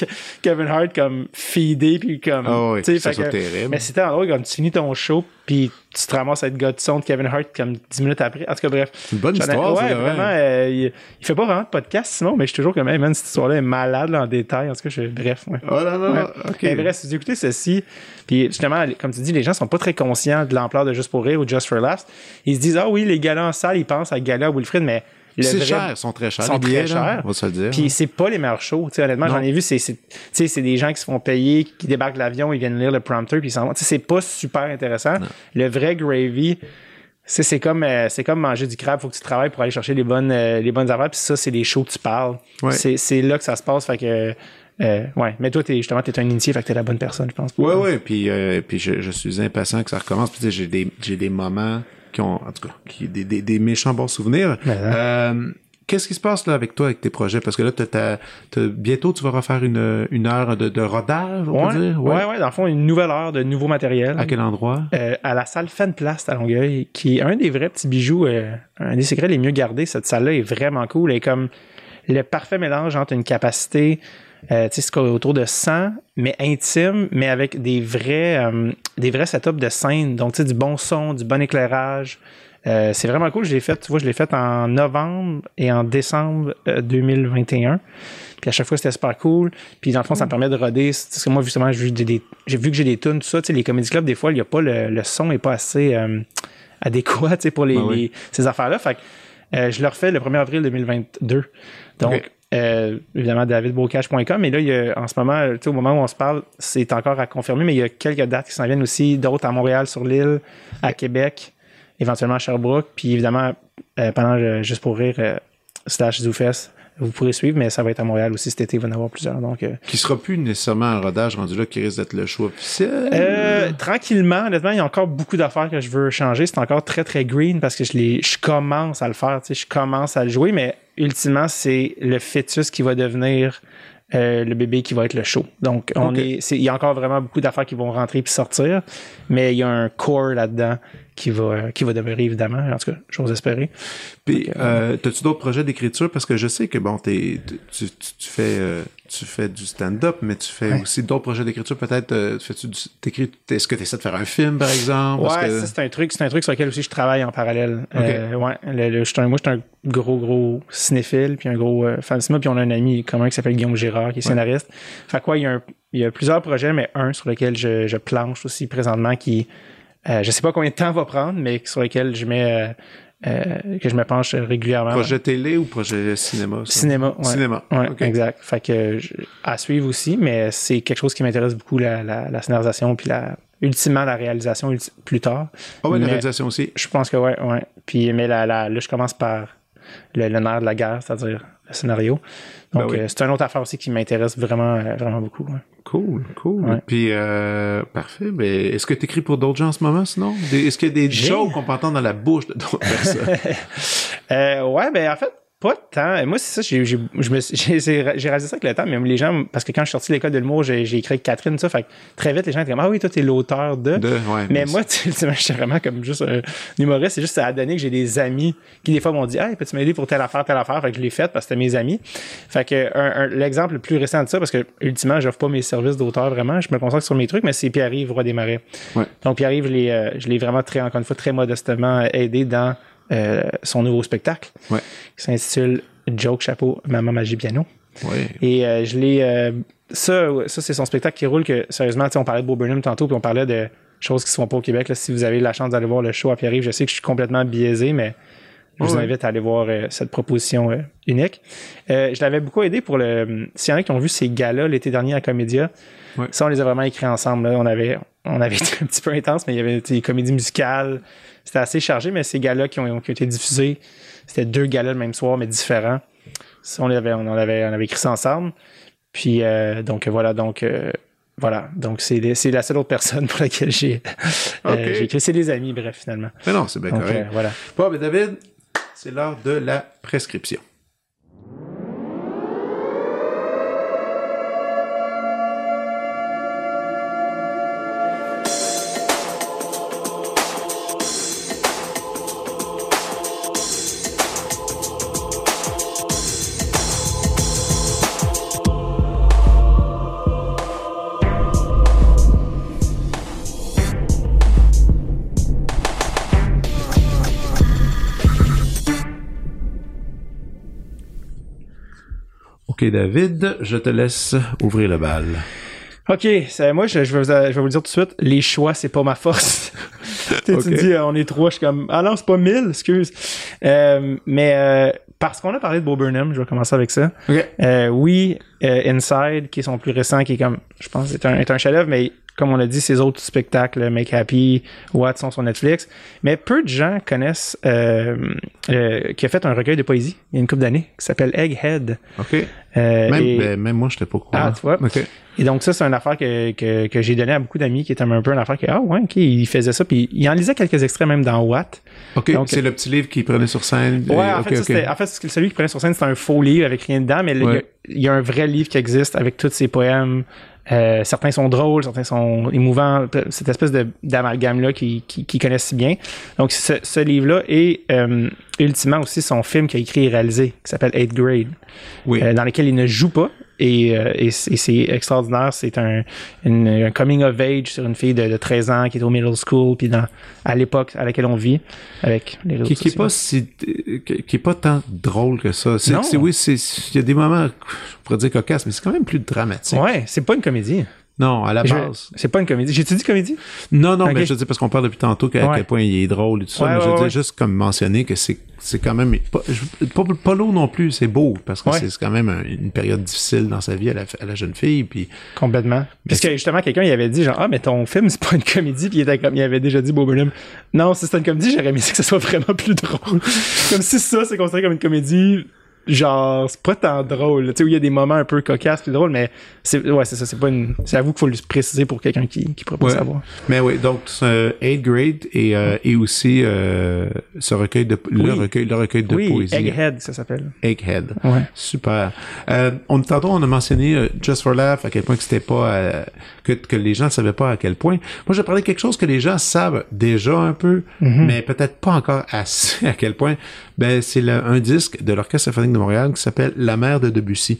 Kevin Hart comme feeder puis comme oh oui, c'est terrible. mais c'était en drôle comme tu finis ton show puis tu te ramasses à être gars de son de Kevin Hart comme 10 minutes après. En tout cas bref. Une bonne histoire ouais, vraiment euh, il, fait pas vraiment de podcast sinon mais je suis toujours comme hey, man cette histoire là est malade en détail. En tout cas je bref ouais. oh là là ok. Mais bref si vous écoutez ceci puis justement comme tu dis les gens sont pas très conscients de l'ampleur de Juste pour rire ou Just for Laughs ils se disent ah oui les galas en salle ils pensent à gala Wilfred mais c'est cher, ils sont très chers. Sont très chers. On va se le dire. Puis c'est pas les meilleurs shows. T'sais, honnêtement, j'en ai vu, c'est, c'est, des gens qui se font payer, qui débarquent l'avion, ils viennent lire le prompter, puis ils s'en vont. C'est pas super intéressant. Le vrai gravy, c'est comme euh, c'est comme manger du crabe, faut que tu travailles pour aller chercher les bonnes euh, les bonnes affaires. Puis ça, c'est des shows que tu parles. C'est là que ça se passe. Fait que euh, ouais, mais toi, es, justement, t'es un initié, fait que t'es la bonne personne, je pense. Ouais, ouais, puis, puis je, je, suis impatient que ça recommence. Puis j'ai des, j'ai des moments qui ont, en tout cas, qui, des, des, des méchants bons souvenirs. Euh, Qu'est-ce qui se passe là avec toi, avec tes projets? Parce que là, bientôt, tu vas refaire une, une heure de, de rodage, on ouais, peut dire? Ouais. ouais, dans le fond, une nouvelle heure de nouveau matériel. À quel endroit? Euh, à la salle Fanplast à Longueuil, qui est un des vrais petits bijoux, euh, un des secrets les mieux gardés. Cette salle-là est vraiment cool. Elle est comme le parfait mélange entre une capacité euh, tu sais, autour de 100, mais intime, mais avec des vrais, euh, des vrais setups de scène. Donc, tu sais, du bon son, du bon éclairage. Euh, c'est vraiment cool. Je l'ai fait, tu vois, je l'ai fait en novembre et en décembre 2021. Puis à chaque fois, c'était super cool. Puis dans le fond, ça me permet de roder. Parce que moi, justement, j'ai vu que j'ai des tunes, tout ça. Tu sais, les comédie clubs, des fois, il y a pas le, le son est pas assez adéquat, tu sais, pour les, les ces affaires-là. Fait que je le refais le 1er avril 2022. Donc, euh, évidemment, davidbocage.com. Mais là, il y a, en ce moment, au moment où on se parle, c'est encore à confirmer, mais il y a quelques dates qui s'en viennent aussi, d'autres à Montréal, sur l'île, à Québec, éventuellement à Sherbrooke. Puis évidemment, euh, pendant Juste pour rire, euh, slash Zoufest, vous pourrez suivre, mais ça va être à Montréal aussi cet été, il va y en avoir plusieurs. Donc, euh, Qui sera plus nécessairement un rodage rendu là, qui risque d'être le choix officiel? Euh, tranquillement, honnêtement, il y a encore beaucoup d'affaires que je veux changer. C'est encore très, très green parce que je, les, je commence à le faire, tu sais, je commence à le jouer, mais ultimement, c'est le fœtus qui va devenir euh, le bébé qui va être le show. Donc, on est, il y a encore vraiment beaucoup d'affaires qui vont rentrer puis sortir, mais il y a un core là-dedans qui va, qui va demeurer évidemment. En tout cas, j'ose espérer. Puis, euh, as-tu d'autres projets d'écriture? Parce que je sais que bon, tu, tu, fais, euh, tu fais du stand-up, mais tu fais aussi d'autres projets d'écriture. Peut-être, euh, fais-tu t'écris, est-ce que tu essaies de faire un film, par exemple? Ouais, ça, c'est un truc, c'est un truc sur lequel aussi je travaille en parallèle. Euh, ouais, le, je moi, je suis un gros, gros cinéphile, puis un gros euh, fan de cinéma, puis on a un ami commun qui s'appelle Guillaume Girard, qui est scénariste. Fait quoi, il y a il y a plusieurs projets, mais un sur lequel je, je planche aussi présentement qui, euh, je sais pas combien de temps va prendre, mais sur lequel je mets euh, que je me penche régulièrement. Projet télé ou projet cinéma? Cinéma, ouais. Cinéma, ouais, exact. Fait que à suivre aussi, mais c'est quelque chose qui m'intéresse beaucoup, la, la, la, scénarisation, puis la, ultimement la réalisation plus tard. Ah oh, ouais, la réalisation aussi. Je pense que ouais, ouais. Puis mais la, la, là, je commence par le, le nerf de la guerre, c'est-à-dire scénario. Ben Donc, euh, c'est une autre affaire aussi qui m'intéresse vraiment, euh, vraiment beaucoup. Cool, cool. Puis, euh, parfait. Mais est-ce que tu écris pour d'autres gens en ce moment, sinon? Est-ce qu'il y a des jokes qu'on peut entendre dans la bouche de d'autres *laughs* personnes? euh, ouais, ben en fait, pas tant. Moi, c'est ça, j'ai, j'ai, *laughs* j'ai, réalisé ça avec le temps, mais les gens, parce que quand je suis sorti de l'école de l'humour, j'ai, j'ai écrit Catherine, ça, fait que très vite, les gens étaient comme, ah oui, toi, t'es l'auteur de. de ouais, mais moi, tu sais, *laughs* j'étais vraiment comme juste un humoriste, c'est juste, ça a donné que j'ai des amis qui, des fois, m'ont dit, hey, peux-tu m'aider pour telle affaire, telle affaire, fait que je l'ai fait parce que c'était mes amis. Fait que, un, l'exemple le plus récent de ça, parce que, ultimement, j'offre pas mes services d'auteur vraiment, je me concentre sur mes trucs, mais c'est Pierre-Yves Roy Desmarais. Ouais. Donc, Pierre-Yves, je l'ai, euh, je l'ai vraiment très, encore une fois, très modestement aidé dans euh, son nouveau spectacle. Ouais. Qui s'intitule Joke Chapeau Maman Magie Piano. Ouais. Et euh, je l'ai. Euh, ça, ça c'est son spectacle qui roule que, sérieusement, on parlait de Bob Burnham tantôt, puis on parlait de choses qui ne sont pas au Québec. Là, si vous avez la chance d'aller voir le show à Pierre-Yves, je sais que je suis complètement biaisé, mais je vous invite à aller voir cette proposition unique. je l'avais beaucoup aidé pour le. S'il y en a qui ont vu ces gars-là l'été dernier à Comédia, ouais. ça, on les a vraiment écrits ensemble. Là. On avait on avait *laughs* été un petit peu intense, mais il y avait des comédies musicales. C'était assez chargé, mais ces gars-là qui ont, qui ont été diffusés, c'était deux gars-là le même soir, mais différents. On avait, on avait, on avait écrit ça ensemble. Puis, euh, donc voilà, donc, euh, voilà. Donc, c'est la seule autre personne pour laquelle *laughs* j'ai écrit. C'est des amis, bref, finalement. Mais non, c'est bien correct. voilà. Bon, mais David, c'est l'heure de la prescription. David, je te laisse ouvrir le bal. OK, moi, je, vais vous, je, vais vous, le dire tout de suite, les choix, c'est pas ma force. *laughs* tu, okay. dis, on est trois, je suis comme, ah non, c'est pas mille, excuse. Euh, mais euh, parce qu'on a parlé de Bob Burnham, je vais commencer avec ça. Euh, oui, Inside, qui est son plus récent, qui est comme, je pense, est un, est un chef-d'œuvre, mais comme on a dit, ses autres spectacles, Make Happy, What sont sur Netflix. Mais peu de gens connaissent euh, euh, qui a fait un recueil de poésie il y a une couple d'années qui s'appelle Egghead. OK. Euh, même, ben, même, moi, je n'étais pas courant. Ah, tu vois. Et donc, ça, c'est une affaire que, que, que j'ai donné à beaucoup d'amis qui était un peu une affaire que, ah ouais, OK, il faisait ça. Puis il en lisait quelques extraits même dans What. OK, c'est le petit livre qu'il prenait sur scène. Ouais, en, fait, en fait, celui qu'il prenait sur scène, c'était un faux livre avec rien dedans, mais il, y a, il, y a, un vrai livre qui existe avec tous ses poèmes, euh, certains sont drôles, certains sont émouvants, cette espèce d'amalgame-là qu'ils qui, connaissent si bien. Donc, ce, ce livre-là est euh, ultimement aussi son film qu'il a écrit et réalisé, qui s'appelle Eighth Grade, oui. euh, dans lequel il ne joue pas, et, euh, et, c'est extraordinaire. C'est un, un coming of age sur une fille de, de, 13 ans qui est au middle school, puis dans, à l'époque à laquelle on vit, avec les réseaux qui, qui est pas si, qui est pas tant drôle que ça. C'est, oui, c'est, il y a des moments, je pourrais dire cocasses, mais c'est quand même plus dramatique. Ouais, c'est pas une comédie. Non, à la base. C'est pas une comédie. J'ai-tu dit comédie? Non, non, mais je dis parce qu'on parle depuis tantôt à quel point il est drôle et tout ça. mais je veux juste comme mentionner que c'est c'est quand même pas, pas, pas lourd non plus, c'est beau parce que c'est quand même une période difficile dans sa vie à la, à la jeune fille puis complètement. Parce que justement quelqu'un il avait dit genre ah mais ton film c'est pas une comédie puis il était comme il avait déjà dit Bob Burnham non si c'était une comédie j'aurais aimé que ce soit vraiment plus drôle. comme si ça c'est considéré comme une comédie genre c'est pas tant drôle tu sais où il y a des moments un peu cocasses plus drôles mais c'est ouais c'est ça c'est pas une c'est à vous qu'il faut le préciser pour quelqu'un qui qui pourrait pas savoir. Mais oui donc 8 grade et euh, et aussi euh, ce recueil de le recueil le recueil de oui, poésie. Egghead ça s'appelle. Egghead. Ouais. super. Euh, on tantôt on a mentionné euh, Just for Laugh à quel point que c'était pas euh, que que les gens ne savaient pas à quel point. Moi je parlais quelque chose que les gens savent déjà un peu mm-hmm. mais peut-être pas encore assez *laughs* à quel point ben c'est un disque de l'orchestre symphonique de Montréal qui s'appelle La mer de Debussy.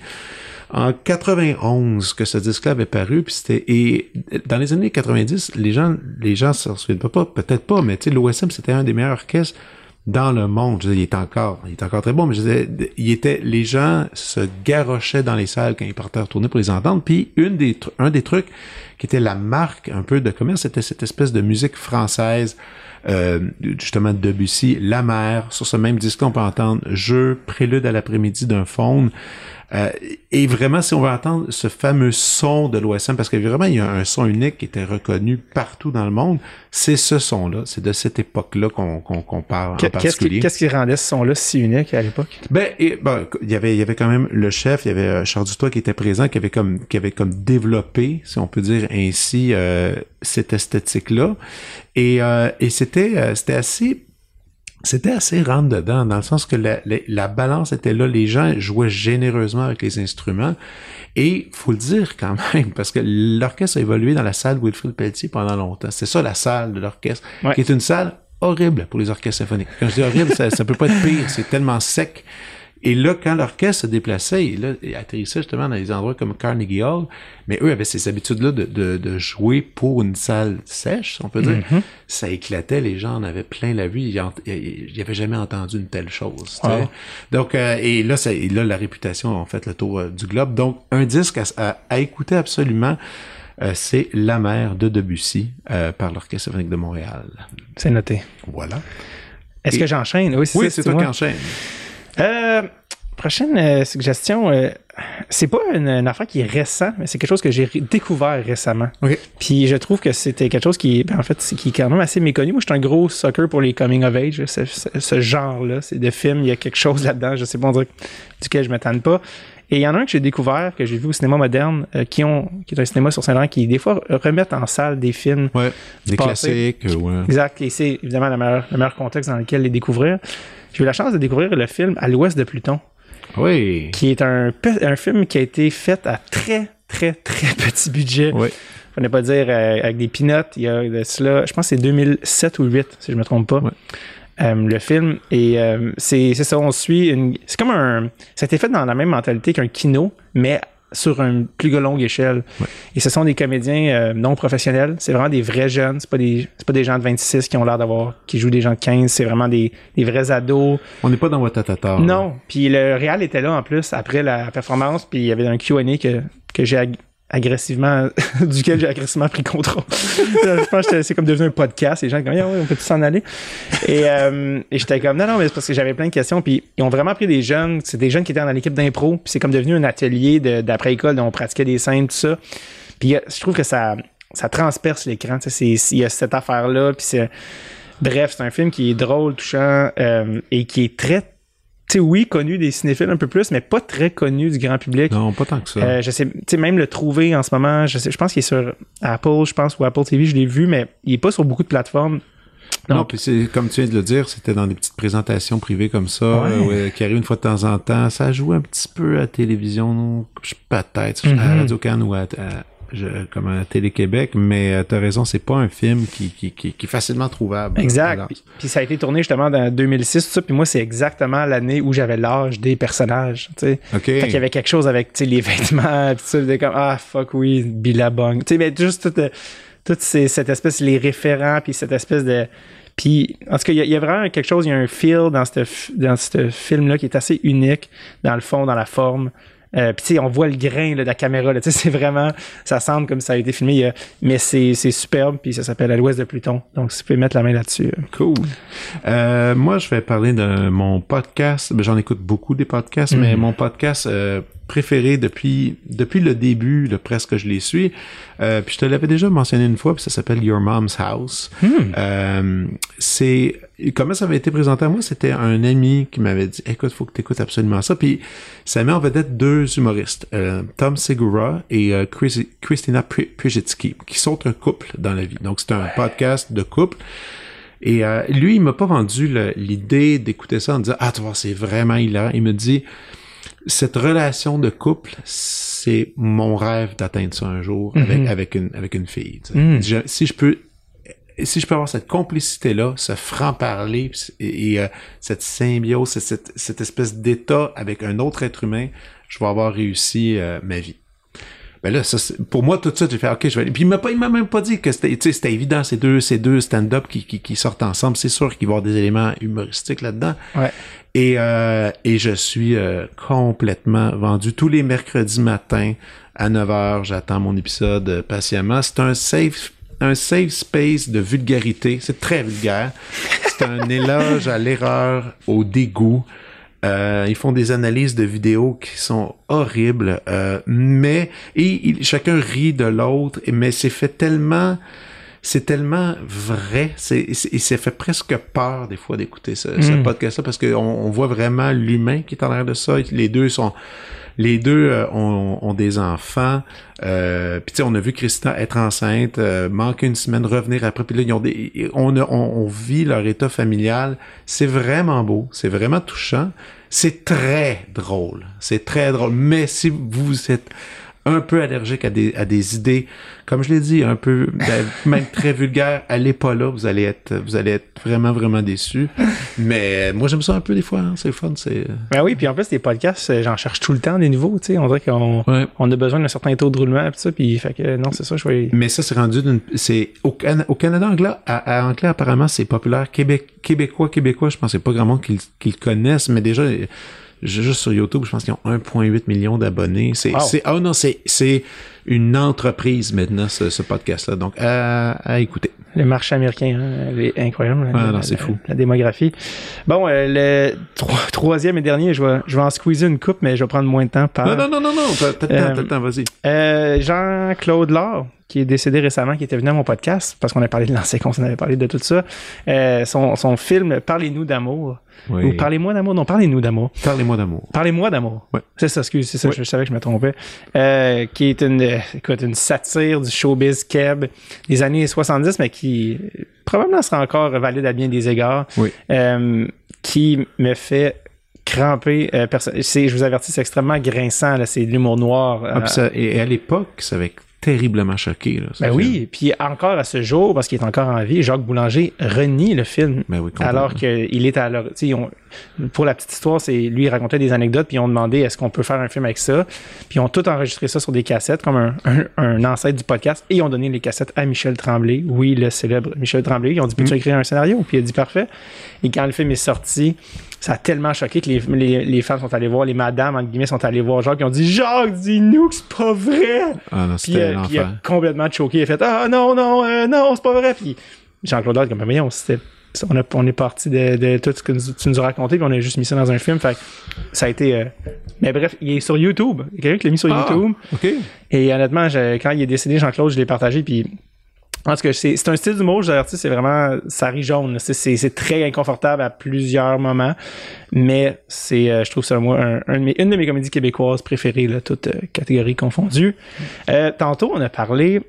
En 91 que ce disque-là avait paru, puis c'était et dans les années 90, les gens les gens s'en souviennent pas, peut-être pas, mais tu sais l'OSM c'était un des meilleurs orchestres dans le monde. Je il est encore, il est encore très bon, mais je disais, il était, les gens se garochaient dans les salles quand ils partaient retourner pour les entendre. Puis une des, un des trucs qui était la marque un peu de commerce, c'était cette espèce de musique française euh, justement Debussy, La Mer. Sur ce même disque, on peut entendre Jeu, Prélude à l'après-midi d'un faune. Euh, et vraiment, si on veut entendre ce fameux son de l'OSM, parce que vraiment, il y a un son unique qui était reconnu partout dans le monde, c'est ce son-là. C'est de cette époque-là qu'on qu'on parle en particulier. Qu'est-ce qui, rendait ce son-là si unique à l'époque? Ben, et, ben, il y avait, il y avait quand même le chef, il y avait euh, Charles Dutoit qui était présent, qui avait comme, qui avait comme développé, si on peut dire ainsi, euh, cette esthétique-là. Et, euh, et c'était, euh, c'était assez c'était assez rentre dedans, dans le sens que la, la, balance était là, les gens jouaient généreusement avec les instruments, et faut le dire quand *laughs* même, parce que l'orchestre a évolué dans la salle Wilfrid Pelletier pendant longtemps. C'est ça la salle de l'orchestre, qui est une salle horrible pour les orchestres symphoniques. Quand je dis horrible, ça, ça peut pas être pire, c'est tellement sec. Et là, quand l'orchestre se déplaçait, et là, il atterrissait justement dans des endroits comme Carnegie Hall, mais eux avaient ces habitudes-là de, de, de, jouer pour une salle sèche, on peut dire. Mm-hmm. Ça éclatait, les gens en avaient plein la vue, ils n'avaient jamais entendu une telle chose. Donc, euh, et là, ça, et là, la réputation a fait le tour euh, du globe. Donc, un disque à, à, écouter absolument. Euh, c'est La mer de Debussy par l'Orchestre symphonique de Montréal. C'est noté. Voilà. Est-ce que j'enchaîne? Oui, c'est toi qui enchaîne. Euh, prochaine euh, suggestion, euh, c'est pas une, affaire qui est récent, mais c'est quelque chose que j'ai découvert récemment. Puis je trouve que c'était quelque chose qui, ben, en fait, qui est quand même assez méconnu. Moi, je suis un gros sucker pour les coming of age, ce, genre-là, c'est de films, il y a quelque chose là-dedans, je sais pas, on dirait, duquel je m'attends pas. Et il y en a un que j'ai découvert, que j'ai vu au cinéma moderne, euh, qui, ont, qui est un cinéma sur Saint-Laurent, qui des fois remettent en salle des films. Ouais, des classiques. Ouais. Exact. Et c'est évidemment le meilleur, le meilleur contexte dans lequel les découvrir. J'ai eu la chance de découvrir le film À l'ouest de Pluton. Oui. Qui est un, un film qui a été fait à très, très, très *laughs* petit budget. Oui. On ne pas dire euh, avec des peanuts. Il y a de cela, je pense que c'est 2007 ou 2008, si je ne me trompe pas. Euh, le film. Et euh, c'est ça, on suit une. C'est comme un. Ça a été fait dans la même mentalité qu'un kino, mais sur une plus longue échelle. Et ce sont des comédiens non professionnels. C'est vraiment des vrais jeunes. C'est pas des, pas des gens de 26 qui ont l'air d'avoir, qui jouent des gens de 15. C'est vraiment des, des vrais ados. On n'est pas dans Watatata. Non. Puis le Real était là en plus après la performance. Puis il y avait un Q&A que, que j'ai agressivement, *laughs* duquel j'ai agressivement pris contrôle. *laughs* je pense que c'est comme devenu un podcast. Les gens comme, on peut tous s'en aller? Et, euh, et j'étais comme, non, non, mais c'est parce que j'avais plein de questions. Puis ils ont vraiment pris des jeunes. C'est des jeunes qui étaient dans l'équipe d'impro. Puis c'est comme devenu un atelier d'après-école on pratiquait des scènes, tout ça. Puis je trouve que ça, ça transperce l'écran. Il y a cette affaire-là. Puis c'est, bref, c'est un film qui est drôle, touchant euh, et qui est très oui, connu des cinéphiles un peu plus, mais pas très connu du grand public. Non, pas tant que ça. Euh, je sais, tu sais, même le trouver en ce moment, je sais, je pense qu'il est sur Apple, je pense, ou Apple TV, je l'ai vu, mais il est pas sur beaucoup de plateformes. Non, puis c'est comme tu viens de le dire, c'était dans des petites présentations privées comme ça, euh, qui arrivent une fois de temps en temps. Ça joue un petit peu à la télévision, peut-être, à mm-hmm. Radio Can ou à, comme à Télé-Québec, mais euh, tu as raison, c'est pas un film qui, qui, qui, qui est facilement trouvable. Exact. Puis, ça a été tourné justement dans 2006, tout ça, puis moi, c'est exactement l'année où j'avais l'âge des personnages, tu sais. OK. Fait qu'il y avait quelque chose avec, tu sais, les *laughs* vêtements, puis ça, comme, ah, fuck oui, Billabong. Tu sais, mais juste toute, toute cette espèce, les référents, puis cette espèce de... Puis, en tout cas, il y, a vraiment quelque chose, il y a un feel dans ce dans film-là qui est assez unique, dans le fond, dans la forme. Euh, puis tu sais, on voit le grain de la caméra. Tu sais, c'est vraiment, ça semble comme ça a été filmé, mais c'est superbe. Puis ça s'appelle À l'Ouest de Pluton. Donc, si vous pouvez mettre la main là-dessus. Euh. Cool. Euh, moi, je vais parler de mon podcast. Ben, j'en écoute beaucoup des podcasts, mais mhm. mon podcast préféré depuis depuis le début, de presque je les suis. puis je te l'avais déjà mentionné une fois, puis ça s'appelle Your Mom's House. Hmm. c'est comment ça avait été présenté à moi, c'était un ami qui m'avait dit écoute, faut que tu écoutes absolument ça. Puis ça met en vedette deux humoristes, euh, Tom Segura et euh, Christina Prijitsky, qui sont un couple dans la vie. Donc c'est un podcast de couple. Et euh, lui, il m'a pas vendu l'idée d'écouter ça en disant ah tu vois c'est vraiment hilarant. Il me dit cette relation de couple, c'est mon rêve d'atteindre ça un jour avec avec une avec une fille. Mm. si je peux si je peux avoir cette complicité-là, ce franc-parler et, euh, cette symbiose, cette, cette espèce d'état avec un autre être humain, je vais avoir réussi euh, ma vie. Ben là, ça, pour moi, tout de suite, j'ai fait OK, je vais aller. Puis il m'a pas, il m'a même pas dit que c'était, c'était évident, ces deux, ces deux stand-up qui, qui, qui, sortent ensemble. C'est sûr qu'il va y avoir des éléments humoristiques là-dedans. Ouais. Et, euh, et je suis complètement vendu tous les mercredis matins à 9h. J'attends mon épisode patiemment. C'est un safe un safe space de vulgarité. C'est très vulgaire. C'est un *laughs* éloge à l'erreur, au dégoût. Euh, ils font des analyses de vidéos qui sont horribles, euh, mais et, chacun rit de l'autre, mais c'est fait tellement, c'est tellement vrai, c'est, et c'est fait presque peur des fois d'écouter ce, ce hmm. podcast-là parce qu'on on voit vraiment l'humain qui est en arrière de ça. Les deux sont les deux euh, ont, des enfants. Euh, puis tu sais, on a vu Christina être enceinte, euh, manquer une semaine, revenir après. Puis là, ils ont des, on, on, vit leur état familial. C'est vraiment beau, c'est vraiment touchant. C'est très drôle, c'est très drôle. Mais si vous êtes un peu allergique à des, à des idées, comme je l'ai dit, un peu, ben, *laughs* même très vulgaire, allez pas là, vous allez être, vous allez être vraiment, vraiment déçu. Mais moi, j'aime ça un peu des fois, hein, c'est fun, c'est... Ben oui, puis en plus, les podcasts, euh, j'en cherche tout le temps des nouveaux, tu sais, on dirait qu'on on a besoin d'un certain taux de roulement, tout ça, puis fait que non, c'est ça, je vais... Mais ça, c'est rendu d'une... C'est, au, au Canada anglais, à, anglais, apparemment, c'est populaire. Québec, québécois, québécois, je pense c'est pas grand monde qui, qui le connaissent, mais déjà juste sur YouTube, je pense qu'ils ont 1,8 million d'abonnés. C'est, c'est, oh non, c'est, c'est une entreprise maintenant, ce, podcast-là. Donc, à, à, écouter. Le marché américain, hein, est incroyable. Ah, non, c'est fou. La, démographie. Bon, euh, le troisième et dernier, je vais, je vais en squeezer une coupe, mais je vais prendre moins de temps. Par, non, non, non, non, non. T'as, le temps, t'as le temps, vas-y. Euh, Jean-Claude Laure qui est décédé récemment, qui était venu à mon podcast, parce qu'on a parlé de l'ancien on avait parlé de tout ça. Euh, son, son film Parlez-nous d'amour. Ou Parlez-moi d'amour. Non, Parlez-nous d'amour. Parlez-moi d'amour. Parlez-moi d'amour. C'est ça, excuse, c'est ça, je, savais que je me trompais. Euh, qui est une, écoute, une satire du showbiz keb des années 70, mais qui probablement sera encore valide à bien des égards. Oui. Euh, qui me fait cramper. Euh, je vous avertis, c'est extrêmement grinçant. C'est de l'humour noir. Ah, et à l'époque, ça avait terriblement choqué. Là, ben oui, puis encore à ce jour, parce qu'il est encore en vie, Jacques Boulanger renie le film. Ben oui, alors qu'il est à leur... Pour la petite histoire, c'est lui il racontait des anecdotes, puis ils ont demandé est-ce qu'on peut faire un film avec ça? Puis ils ont tout enregistré ça sur des cassettes, comme un, un, ancêtre du podcast, et ils ont donné les cassettes à Michel Tremblay. Oui, le célèbre Michel Tremblay. Ils ont dit peux-tu mm. écrire un scénario? Puis il a dit parfait. Et quand le film est sorti, ça a tellement choqué que les, les, les, femmes sont allées voir, les madames, entre guillemets, sont allées voir Jacques, qui ont dit Jacques, dis-nous que c'est pas vrai. Ah non, puis, euh, puis il a complètement choqué, il a fait Ah non, non, euh, non, c'est pas vrai. Puis Jean-Claude comme mais on, on, a, on est parti de, de, tout ce que tu nous as raconté, puis on a juste mis ça dans un film. Fait ça a été. Euh, mais bref, il est sur YouTube. Il y a quelqu'un qui l'a mis sur ah, YouTube. OK. Et honnêtement, quand il est décédé, Jean-Claude, je l'ai partagé, puis en tout cas, c'est un style d'humour, je c'est vraiment, ça rit jaune. C'est très inconfortable à plusieurs moments, mais c'est, euh, je trouve ça un, un, de mes, une de mes comédies québécoises préférées, là, toutes euh, catégories confondues. Euh, tantôt, on a parlé,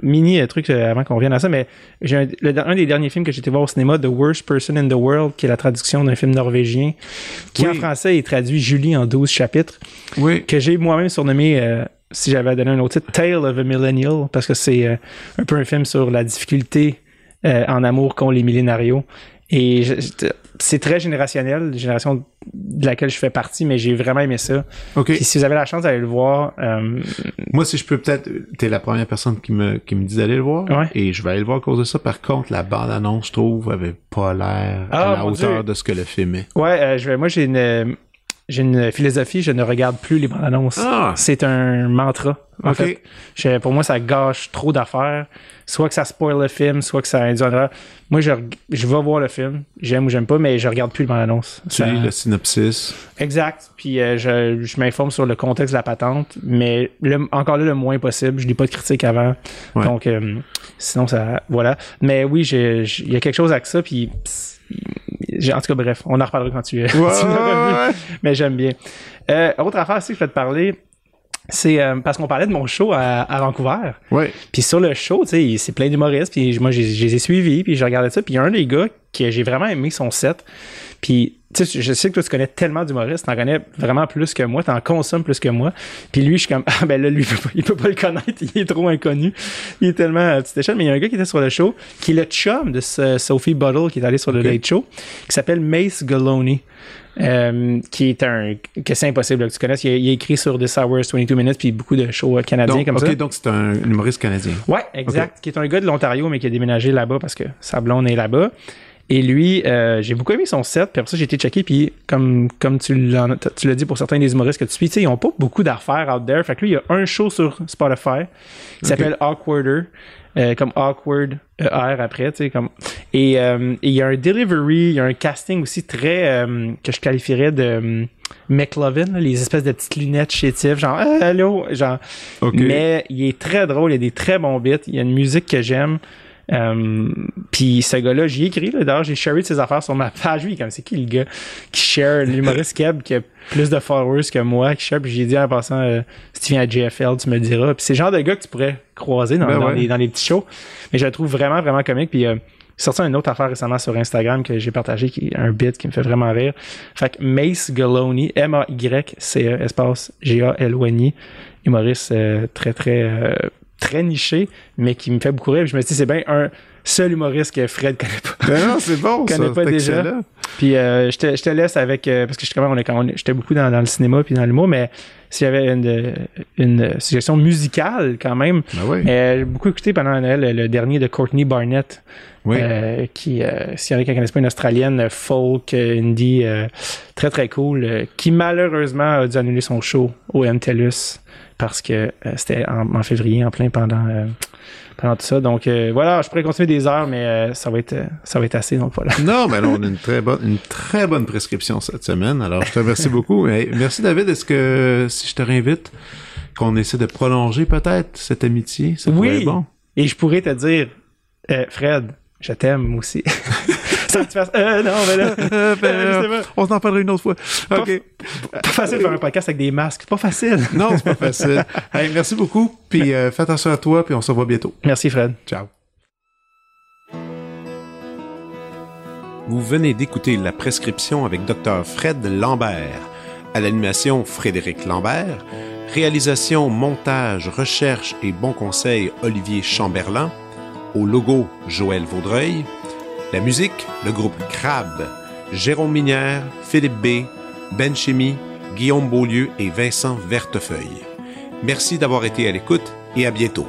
mini truc avant qu'on revienne à ça, mais j'ai un, un, des derniers films que j'ai été voir au cinéma, The Worst Person in the World, qui est la traduction d'un film norvégien, qui en français est traduit Julie en 12 chapitres, oui. que j'ai moi-même surnommé si j'avais donné un autre titre, Tale of a Millennial, parce que c'est euh, un peu un film sur la difficulté euh, en amour qu'ont les millénarios. Et c'est très générationnel, génération de laquelle je fais partie, mais j'ai vraiment aimé ça. Ok. si vous avez la chance d'aller le voir, euh, moi si je peux peut-être, t'es la première personne qui me qui me dit d'aller le voir, ouais. et je vais aller le voir à cause de ça. Par contre, la bande annonce, je trouve, avait pas l'air à ah, la hauteur de ce que le film est. Ouais, je vais, moi j'ai une j'ai une philosophie, je ne regarde plus les bandes annonces. Ah. C'est un mantra. En fait, pour moi, ça gâche trop d'affaires. Soit que ça spoil le film, soit que ça induit Moi, je, je vais voir le film, j'aime ou j'aime pas, mais je regarde plus les bandes annonces. Tu lis le synopsis. Exact. Puis euh, je, je m'informe sur le contexte de la patente, mais encore là, le moins possible. Je lis pas de critique avant. Donc, euh, sinon, ça. Voilà. Mais oui, il y a quelque chose avec ça, puis en tout cas, bref, on en reparlera quand tu, *laughs* es. Mais j'aime bien. Euh, autre affaire aussi que je vais te parler, c'est euh, parce qu'on parlait de mon show à, Vancouver. Ouais. Puis sur le show, tu sais, c'est plein d'humoristes. Puis moi, je les ai suivis, puis je regardais ça. Puis il y a un des gars que j'ai vraiment aimé son set. Puis tu sais, je sais que toi, tu connais tellement d'humoristes, t'en connais vraiment plus que moi, t'en consommes plus que moi. Puis lui, je suis comme, *laughs* ah ben là, lui, il peut, pas, il peut pas le connaître, il est trop inconnu. Il est tellement à petite échelle. Mais il y a un gars qui était sur le show, qui est le chum de Sophie Buttle, qui est allé sur le Late Show, qui s'appelle Mace Galoney. Euh, qui est un que c'est impossible que tu connaisses. Il a, écrit sur The Hours 22 Minutes puis beaucoup de shows canadiens comme ça. Ok, donc c'est un humoriste canadien. Ouais, exact. Qui est un gars de l'Ontario mais qui a déménagé là-bas parce que sa blonde est là-bas. Et lui, euh, j'ai beaucoup aimé son set. Puis après ça, j'ai été checké. Puis comme, comme tu l'as dit pour certains des humoristes que tu suis, ils ont pas beaucoup d'affaires out there. Fait que lui, il y a un show sur Spotify qui s'appelle Awkwarder. Euh, comme awkward euh, R après, tu sais comme et il y a un delivery, il y a un casting aussi très que je qualifierais de McLovin, les espèces de petites lunettes chétives, genre allô, genre. Mais il est très drôle, il y a des très bons bits, il y a une musique que j'aime. Euh, puis ce gars-là, j'y ai écrit, d'ailleurs, j'ai sharé ses affaires sur ma page. Oui, comme c'est qui le gars qui share l'humoriste Keb qui a plus de followers que moi, qui share, puis j'ai dit en passant, euh, si tu viens à JFL, tu me diras. Puis c'est le genre de gars que tu pourrais croiser dans, ben les, dans les petits shows. Mais je le trouve vraiment, vraiment comique. Puis euh, sorti une autre affaire récemment sur Instagram que j'ai partagé, qui est un bit qui me fait vraiment rire. Fait que Mace Galoney, M-A-Y-C-E, espace G-A-L-O-N-I, humoriste euh, très, très très niché, mais qui me fait beaucoup rire. je me dis, c'est bien un seul humoriste que Fred connaît pas. Ben non, c'est bon, *laughs* connaît pas déjà. Puis euh, je, te, je, te, laisse avec euh, parce que je, on est, j'étais beaucoup dans, le cinéma puis dans l'humour, mais s'il y avait une, une suggestion musicale quand même, ben euh, j'ai beaucoup écouté pendant Noël le dernier de Courtney Barnett. Oui. qui, s'il y avait quelqu'un qui pas une australienne, folk, indie, très très cool, qui malheureusement a dû annuler son show au MTLUS parce que euh, c'était en, février, en plein pendant, euh, pendant tout ça. Donc euh, voilà, je pourrais continuer des heures, mais ça va être ça va être assez, donc voilà. *laughs* Non, mais on a une très bonne une très bonne prescription cette semaine. Alors je te remercie beaucoup. merci David. Est-ce que si je te réinvite, qu'on essaie de prolonger peut-être cette amitié? Ça oui. bon. Et je pourrais te dire, euh, Fred, je t'aime aussi. *laughs* ça te euh, non, mais là, *laughs* *laughs* euh, on s'en parlera une autre fois. OK. Pas, facile de faire un podcast avec des masques. C'est pas facile. *laughs* non, c'est pas facile. merci beaucoup. Puis fais attention à toi, puis on se revoit bientôt. Merci, Fred. Ciao. Vous venez d'écouter La prescription avec Dr. Fred Lambert. À l'animation, Frédéric Lambert. Réalisation, montage, recherche et bon conseil, Olivier Chamberlain. Au logo, Joël Vaudreuil. La musique, le groupe Crab. Jérôme Minière, Philippe B., Ben Chimie, Guillaume Beaulieu et Vincent Vertefeuille. Merci d'avoir été à l'écoute et à bientôt.